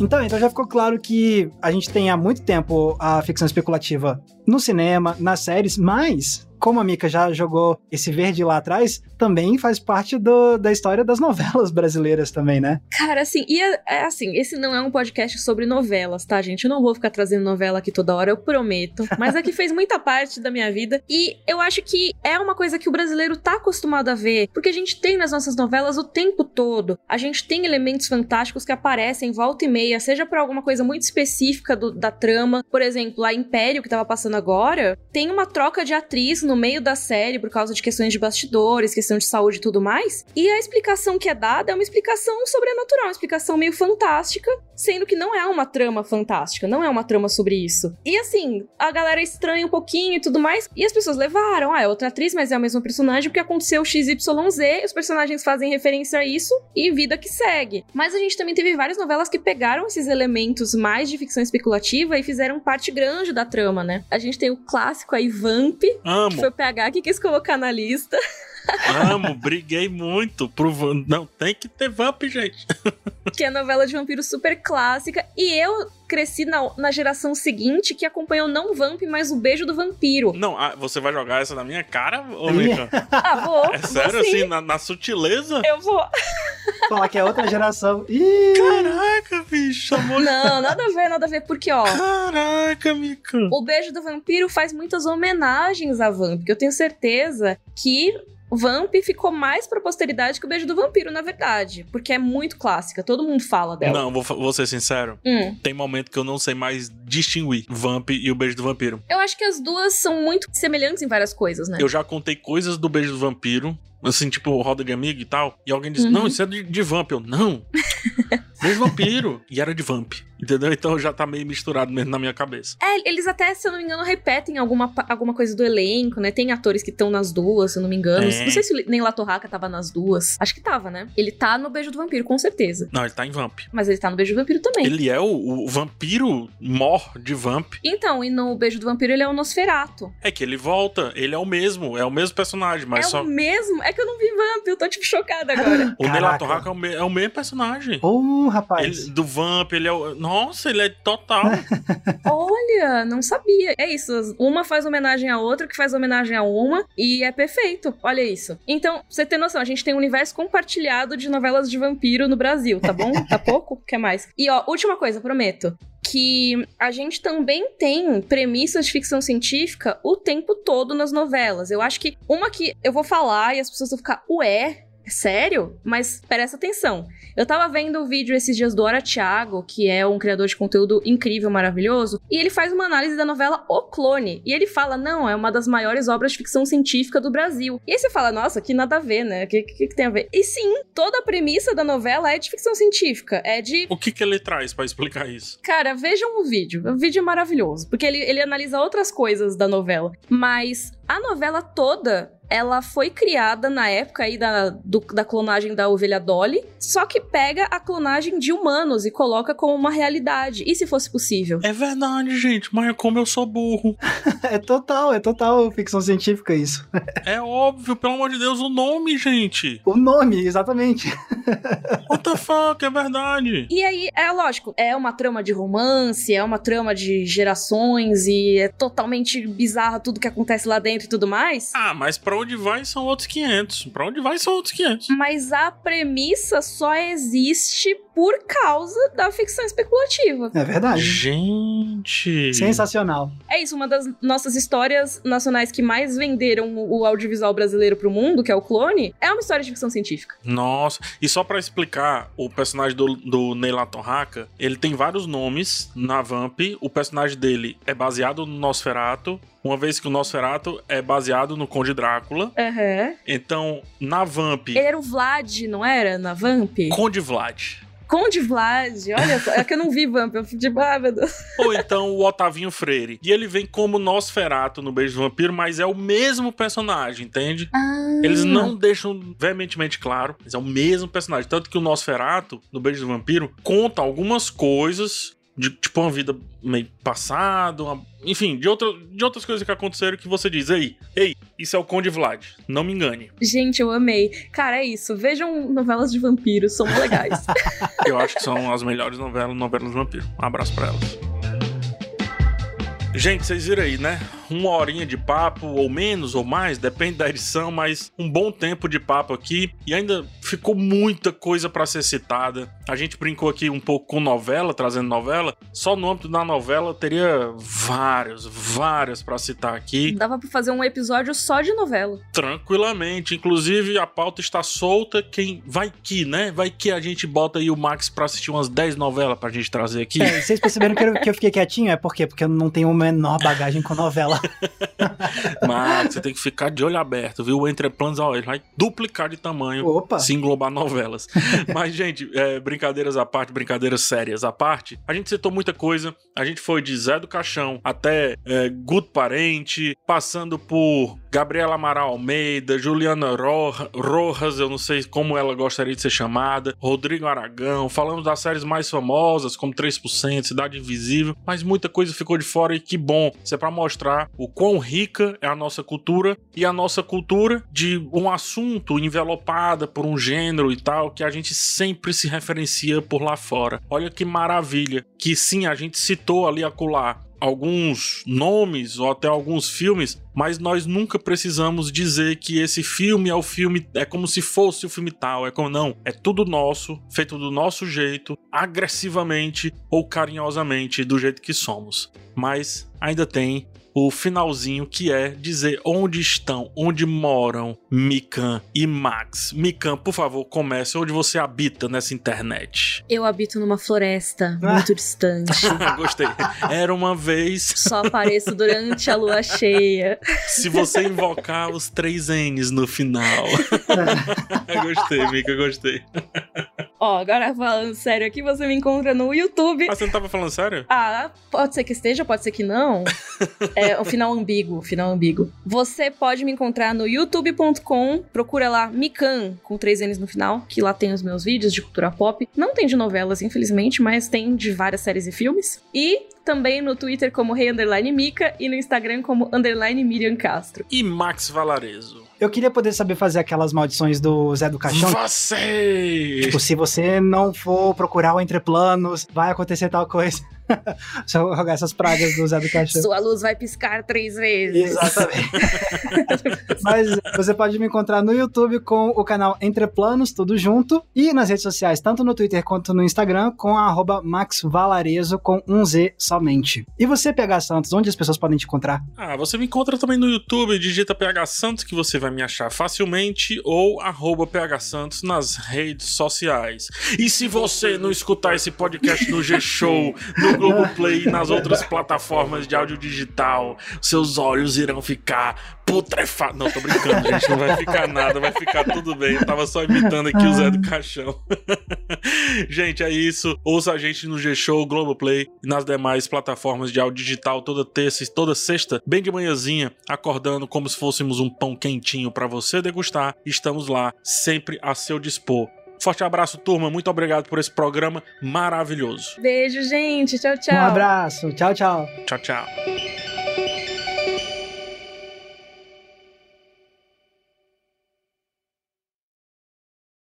Então, então já ficou claro que a gente tem há muito tempo a ficção especulativa no cinema, nas séries, mas como a Mika já jogou esse verde lá atrás, também faz parte do, da história das novelas brasileiras também, né? Cara, assim, e é, é, assim, esse não é um podcast sobre novelas, tá, gente? Eu não vou ficar trazendo novela aqui toda hora, eu prometo. Mas aqui fez muita parte da minha vida e eu acho que é uma coisa que o brasileiro tá acostumado a ver, porque a gente tem nas nossas novelas o tempo todo. A gente tem elementos fantásticos que aparecem volta e meia, seja por alguma coisa muito específica do, da trama. Por exemplo, a Império, que tava passando agora, tem uma troca de atriz no meio da série por causa de questões de bastidores, questão de saúde e tudo mais. E a explicação que é dada é uma explicação sobrenatural, uma explicação meio fantástica, sendo que não é uma trama fantástica, não é uma trama sobre isso. E assim, a galera estranha um pouquinho e tudo mais, e as pessoas levaram, ah, é outra atriz, mas é o mesmo personagem porque aconteceu XYZ, os personagens fazem referência a isso e vida que segue. Mas a gente também teve várias novelas que pegaram esses elementos mais de ficção especulativa e fizeram parte grande da trama, né? A gente tem o clássico aí Vamp, Amo. Foi o PH que quis colocar na lista. Amo, briguei muito pro Não, tem que ter Vamp, gente. que é a novela de vampiro super clássica. E eu cresci na, na geração seguinte que acompanhou não Vamp, mas o Beijo do Vampiro. Não, ah, você vai jogar essa na minha cara, ô Mika? ah, vou. É sério, vou assim, na, na, sutileza? Eu vou. Falar que é outra geração. Ih! Caraca, bicho, amor. Não, nada a ver, nada a ver, porque, ó. Caraca, Mika. O Beijo do Vampiro faz muitas homenagens a Vamp, que eu tenho certeza que Vamp ficou mais pra posteridade que o Beijo do Vampiro, na verdade. Porque é muito clássica, todo mundo fala dela. Não, vou, vou ser sincero. Hum. Tem momento que eu não sei mais distinguir Vamp e o Beijo do Vampiro. Eu acho que as duas são muito semelhantes em várias coisas, né? Eu já contei coisas do Beijo do Vampiro, assim, tipo, roda de amigo e tal, e alguém diz, uhum. não, isso é de, de Vamp. Eu, não. Beijo Vampiro. E era de Vamp. Entendeu? Então já tá meio misturado mesmo na minha cabeça. É, eles até, se eu não me engano, repetem alguma, alguma coisa do elenco, né? Tem atores que estão nas duas, se eu não me engano. É. Não sei se nem Latorraca tava nas duas. Acho que tava, né? Ele tá no Beijo do Vampiro, com certeza. Não, ele tá em Vamp. Mas ele tá no Beijo do Vampiro também. Ele é o, o vampiro mor de Vamp. Então, e no Beijo do Vampiro ele é o Nosferato. É que ele volta, ele é o mesmo, é o mesmo personagem, mas é só... É o mesmo? É que eu não vi Vamp, eu tô tipo chocada agora. o Ney Latorraca é, o é o mesmo personagem. Ô, oh, rapaz. Ele, do Vamp, ele é o... Nossa, ele é Total. Olha, não sabia. É isso. Uma faz homenagem à outra, que faz homenagem a uma, e é perfeito. Olha isso. Então, pra você ter noção, a gente tem um universo compartilhado de novelas de vampiro no Brasil, tá bom? Tá pouco? Quer mais? E ó, última coisa, prometo que a gente também tem premissas de ficção científica o tempo todo nas novelas. Eu acho que uma que eu vou falar e as pessoas vão ficar, ué, sério? Mas presta atenção. Eu tava vendo o um vídeo esses dias do Ora Thiago, que é um criador de conteúdo incrível, maravilhoso, e ele faz uma análise da novela O Clone. E ele fala: não, é uma das maiores obras de ficção científica do Brasil. E aí você fala: nossa, que nada a ver, né? O que, que, que, tem a ver? E sim, toda a premissa da novela é de ficção científica. É de. O que, que ele traz para explicar isso? Cara, vejam o vídeo. O vídeo é maravilhoso, porque ele, ele analisa outras coisas da novela. Mas a novela toda ela foi criada na época aí da, do, da clonagem da ovelha Dolly, só que pega a clonagem de humanos e coloca como uma realidade. E se fosse possível? É verdade, gente, mas como eu sou burro. é total, é total ficção científica isso. é óbvio, pelo amor de Deus, o nome, gente. O nome, exatamente. What the fuck, é verdade. E aí, é lógico, é uma trama de romance, é uma trama de gerações e é totalmente bizarra tudo que acontece lá dentro e tudo mais. Ah, mas pra onde vai são outros 500. Pra onde vai são outros 500. Mas a premissa só existe por causa da ficção especulativa. É verdade. Gente. Sensacional. É isso, uma das nossas histórias nacionais que mais venderam o audiovisual brasileiro pro mundo, que é o Clone, é uma história de ficção científica. Nossa, e só pra explicar, o personagem do, do Neilaton Haka, ele tem vários nomes na Vamp. O personagem dele é baseado no Nosferato, uma vez que o Nosferato é baseado no Conde Drácula. Aham. Então, na Vamp, Ele era o Vlad, não era? Na Vamp? Conde Vlad. Conde Vlad, olha só. É que eu não vi Vamp, eu fico ah, meu Deus. Ou então o Otavinho Freire. E ele vem como Nosferato no Beijo do Vampiro, mas é o mesmo personagem, entende? Ah. Eles não deixam veementemente claro, mas é o mesmo personagem. Tanto que o Nosferato, no Beijo do Vampiro, conta algumas coisas de tipo uma vida meio passada, uma- enfim, de, outra, de outras coisas que aconteceram que você diz, ei, ei, isso é o Conde Vlad, não me engane. Gente, eu amei. Cara, é isso. Vejam novelas de vampiros, são legais. Eu acho que são as melhores novelas, novelas do vampiro. Um abraço pra elas. Gente, vocês viram aí, né? Uma horinha de papo, ou menos, ou mais, depende da edição, mas um bom tempo de papo aqui. E ainda ficou muita coisa pra ser citada. A gente brincou aqui um pouco com novela, trazendo novela. Só no âmbito da novela teria vários, várias pra citar aqui. Dava pra fazer um episódio só de novela. Tranquilamente. Inclusive, a pauta está solta. Quem vai que, né? Vai que a gente bota aí o Max pra assistir umas 10 novelas pra gente trazer aqui. É, vocês perceberam que eu, que eu fiquei quietinho? É por quê? Porque eu não tenho a menor bagagem com novela. Mas você tem que ficar de olho aberto, viu? O Entreplanos, ó, ele vai duplicar de tamanho Opa! se englobar novelas. Mas, gente, é, brincadeiras à parte, brincadeiras sérias à parte, a gente citou muita coisa. A gente foi de Zé do Caixão até é, Guto Parente, passando por Gabriela Amaral Almeida, Juliana Ro- Rojas, eu não sei como ela gostaria de ser chamada, Rodrigo Aragão, falamos das séries mais famosas, como 3%, Cidade Invisível, mas muita coisa ficou de fora e que bom. Isso é pra mostrar o quão rica é a nossa cultura e a nossa cultura de um assunto envelopada por um gênero e tal que a gente sempre se referencia por lá fora. Olha que maravilha que sim, a gente citou ali acolá alguns nomes ou até alguns filmes, mas nós nunca precisamos dizer que esse filme é o filme, é como se fosse o filme tal, é como não, é tudo nosso, feito do nosso jeito, agressivamente ou carinhosamente do jeito que somos. Mas ainda tem o finalzinho que é dizer onde estão, onde moram Mikan e Max. Mikan, por favor, comece onde você habita nessa internet. Eu habito numa floresta muito distante. Gostei. Era uma vez Só apareço durante a lua cheia. se você invocar os três N's no final. gostei, Mika, gostei. Ó, agora falando sério aqui, você me encontra no YouTube. Mas você não tava falando sério? Ah, pode ser que esteja, pode ser que não. É o final ambíguo, o final ambíguo. Você pode me encontrar no youtube.com, procura lá Mikan, com três N's no final, que lá tem os meus vídeos de cultura pop. Não tem de novelas, infelizmente, mas tem de várias séries e filmes. E também no Twitter como Rei Underline Mika e no Instagram como Underline Miriam Castro. E Max Valarezo? Eu queria poder saber fazer aquelas maldições do Zé do Caixão. Você! Tipo, se você não for procurar o Entreplanos, vai acontecer tal coisa. Só jogar essas pragas do Zé do Caixão. Sua luz vai piscar três vezes. Exatamente. Mas você pode me encontrar no YouTube com o canal Entreplanos, tudo junto, e nas redes sociais, tanto no Twitter quanto no Instagram, com a arroba Max Valarezo com um Z somente. E você, PH Santos, onde as pessoas podem te encontrar? Ah, você me encontra também no YouTube, digita PH Santos que você vai me achar facilmente ou arroba PH Santos nas redes sociais. E se você não escutar esse podcast no G-Show, no Globoplay e nas outras plataformas de áudio digital, seus olhos irão ficar putrefados. Não, tô brincando, gente, não vai ficar nada, vai ficar tudo bem. Eu tava só imitando aqui o Zé do Caixão. gente, é isso. Ouça a gente no G-Show, Globoplay e nas demais plataformas de áudio digital toda terça e toda sexta, bem de manhãzinha, acordando como se fôssemos um pão quentinho para você degustar. Estamos lá, sempre a seu dispor. Forte abraço, turma. Muito obrigado por esse programa maravilhoso. Beijo, gente. Tchau, tchau. Um abraço. Tchau, tchau. Tchau, tchau.